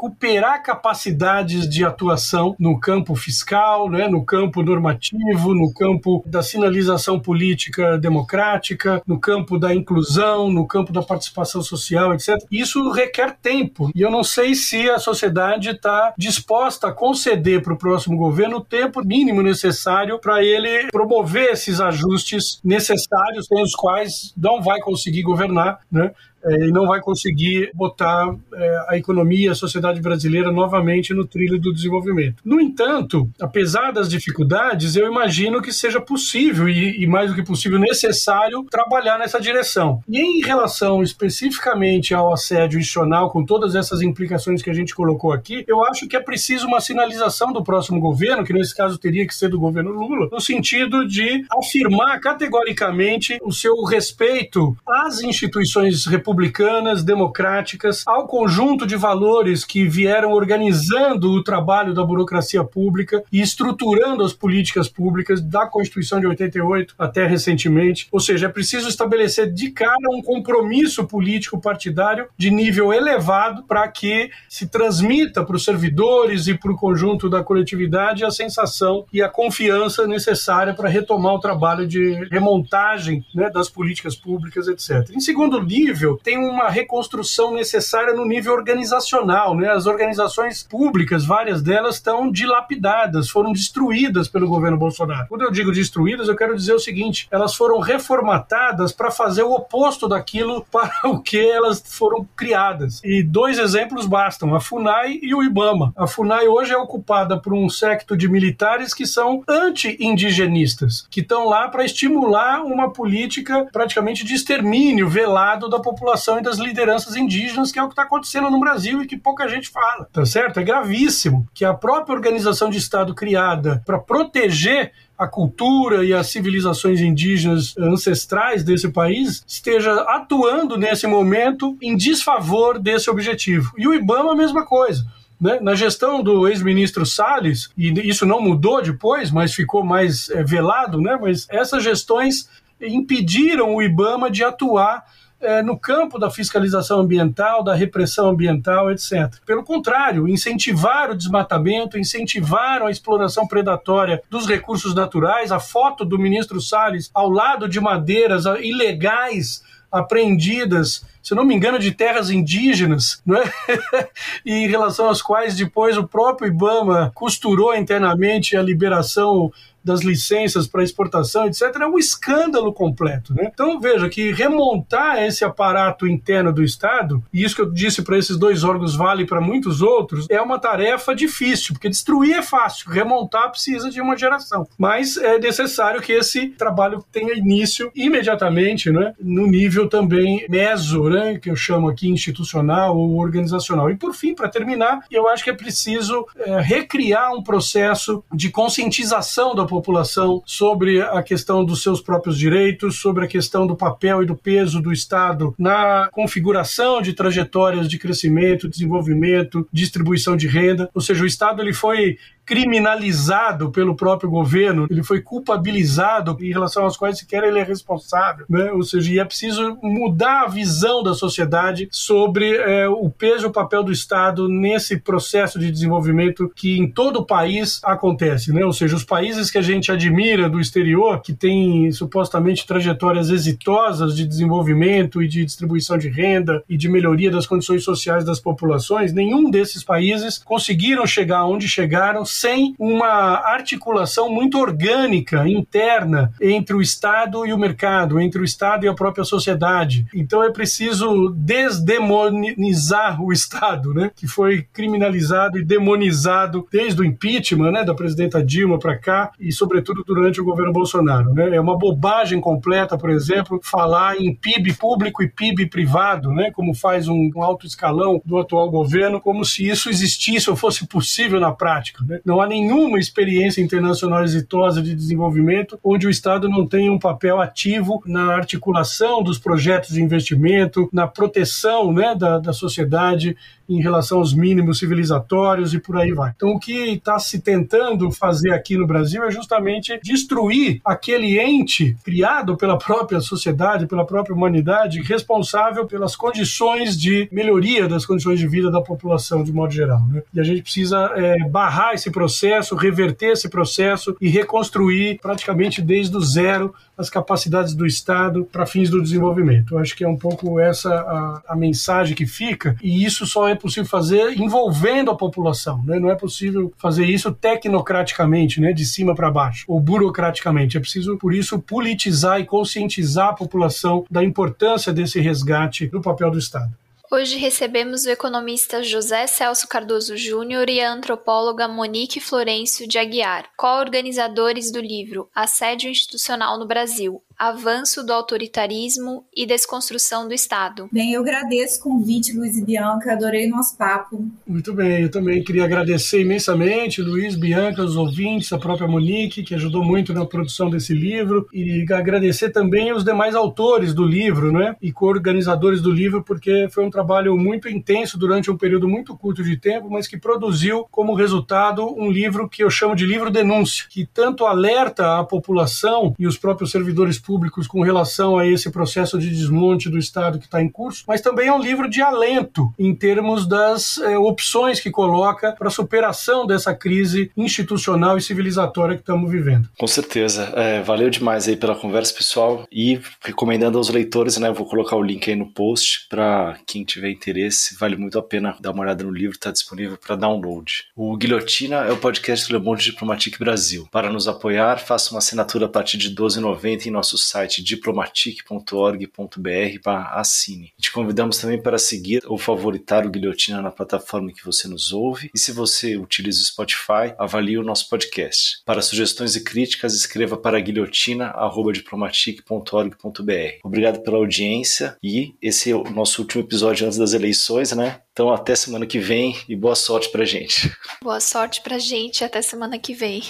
recuperar capacidades de atuação no campo fiscal, né, no campo normativo, no campo da sinalização política democrática, no campo da inclusão, no campo da participação social, etc. Isso requer tempo e eu não sei se a sociedade está disposta a conceder para o próximo governo o tempo mínimo necessário para ele promover esses ajustes necessários, sem os quais não vai conseguir governar, né? É, e não vai conseguir botar é, a economia e a sociedade brasileira novamente no trilho do desenvolvimento. No entanto, apesar das dificuldades, eu imagino que seja possível e, e mais do que possível necessário trabalhar nessa direção. E em relação especificamente ao assédio institucional, com todas essas implicações que a gente colocou aqui, eu acho que é preciso uma sinalização do próximo governo, que nesse caso teria que ser do governo Lula, no sentido de afirmar categoricamente o seu respeito às instituições republicanas republicanas, democráticas, ao conjunto de valores que vieram organizando o trabalho da burocracia pública e estruturando as políticas públicas da Constituição de 88 até recentemente. Ou seja, é preciso estabelecer de cara um compromisso político partidário de nível elevado para que se transmita para os servidores e para o conjunto da coletividade a sensação e a confiança necessária para retomar o trabalho de remontagem né, das políticas públicas, etc. Em segundo nível, tem uma reconstrução necessária no nível organizacional. Né? As organizações públicas, várias delas, estão dilapidadas, foram destruídas pelo governo Bolsonaro. Quando eu digo destruídas, eu quero dizer o seguinte: elas foram reformatadas para fazer o oposto daquilo para o que elas foram criadas. E dois exemplos bastam: a FUNAI e o IBAMA. A FUNAI hoje é ocupada por um secto de militares que são anti-indigenistas, que estão lá para estimular uma política praticamente de extermínio velado da população e das lideranças indígenas, que é o que está acontecendo no Brasil e que pouca gente fala, tá certo? É gravíssimo que a própria organização de Estado criada para proteger a cultura e as civilizações indígenas ancestrais desse país esteja atuando nesse momento em desfavor desse objetivo. E o IBAMA a mesma coisa. Né? Na gestão do ex-ministro Salles, e isso não mudou depois, mas ficou mais é, velado, né? mas essas gestões impediram o IBAMA de atuar é, no campo da fiscalização ambiental, da repressão ambiental, etc. Pelo contrário, incentivaram o desmatamento, incentivaram a exploração predatória dos recursos naturais. A foto do ministro Salles ao lado de madeiras ilegais apreendidas, se não me engano, de terras indígenas, é? e em relação às quais depois o próprio IBAMA costurou internamente a liberação das licenças para exportação, etc., é um escândalo completo. Né? Então, veja que remontar esse aparato interno do Estado, e isso que eu disse para esses dois órgãos vale para muitos outros, é uma tarefa difícil, porque destruir é fácil, remontar precisa de uma geração. Mas é necessário que esse trabalho tenha início imediatamente, né? no nível também meso, né? que eu chamo aqui institucional ou organizacional. E, por fim, para terminar, eu acho que é preciso é, recriar um processo de conscientização da população sobre a questão dos seus próprios direitos, sobre a questão do papel e do peso do Estado na configuração de trajetórias de crescimento, desenvolvimento, distribuição de renda. Ou seja, o Estado ele foi criminalizado pelo próprio governo, ele foi culpabilizado em relação às quais sequer ele é responsável, né? Ou seja, é preciso mudar a visão da sociedade sobre é, o peso e o papel do Estado nesse processo de desenvolvimento que em todo o país acontece, né? Ou seja, os países que a gente admira do exterior, que têm supostamente trajetórias exitosas de desenvolvimento e de distribuição de renda e de melhoria das condições sociais das populações, nenhum desses países conseguiram chegar onde chegaram sem uma articulação muito orgânica, interna, entre o Estado e o mercado, entre o Estado e a própria sociedade. Então é preciso desdemonizar o Estado, né? que foi criminalizado e demonizado desde o impeachment né, da presidenta Dilma para cá e, sobretudo, durante o governo Bolsonaro. Né? É uma bobagem completa, por exemplo, falar em PIB público e PIB privado, né? como faz um, alto escalão do atual governo, como se isso existisse ou fosse possível na prática. Né? Não há nenhuma experiência internacional exitosa de desenvolvimento onde o Estado não tenha um papel ativo na articulação dos projetos de investimento, na proteção né, da, da sociedade em relação aos mínimos civilizatórios e por aí vai. Então, o que está se tentando fazer aqui no Brasil é justamente destruir aquele ente criado pela própria sociedade, pela própria humanidade, responsável pelas condições de melhoria das condições de vida da população de modo geral. Né? E a gente precisa é, barrar esse processo, reverter esse processo e reconstruir praticamente desde o zero as capacidades do Estado para fins do desenvolvimento. Eu acho que é um pouco essa a, a mensagem que fica, e isso só é possível fazer envolvendo a população. Né? Não é possível fazer isso tecnocraticamente, né? de cima para baixo, ou burocraticamente. É preciso, por isso, politizar e conscientizar a população da importância desse resgate do papel do Estado. Hoje recebemos o economista José Celso Cardoso Júnior e a antropóloga Monique Florencio de Aguiar, co-organizadores do livro Assédio Institucional no Brasil, avanço do autoritarismo e desconstrução do Estado. Bem, eu agradeço o convite, Luiz e Bianca, adorei o nosso papo. Muito bem, eu também queria agradecer imensamente, Luiz, Bianca, os ouvintes, a própria Monique, que ajudou muito na produção desse livro, e agradecer também os demais autores do livro, né, e co-organizadores do livro, porque foi um trabalho muito intenso durante um período muito curto de tempo, mas que produziu como resultado um livro que eu chamo de livro denúncia, que tanto alerta a população e os próprios servidores públicos públicos com relação a esse processo de desmonte do Estado que está em curso, mas também é um livro de alento em termos das é, opções que coloca para a superação dessa crise institucional e civilizatória que estamos vivendo. Com certeza. É, valeu demais aí pela conversa, pessoal. E recomendando aos leitores, né? Vou colocar o link aí no post para quem tiver interesse. Vale muito a pena dar uma olhada no livro, está disponível para download. O Guilhotina é o podcast do Le Monde Diplomatique Brasil. Para nos apoiar, faça uma assinatura a partir de R$ 12,90 em nosso site diplomatique.org.br assine. Te convidamos também para seguir ou favoritar o Guilhotina na plataforma que você nos ouve. E se você utiliza o Spotify, avalie o nosso podcast. Para sugestões e críticas, escreva para guilhotina.diplomatique.org.br. Obrigado pela audiência e esse é o nosso último episódio antes das eleições, né? Então até semana que vem e boa sorte pra gente. Boa sorte pra gente até semana que vem.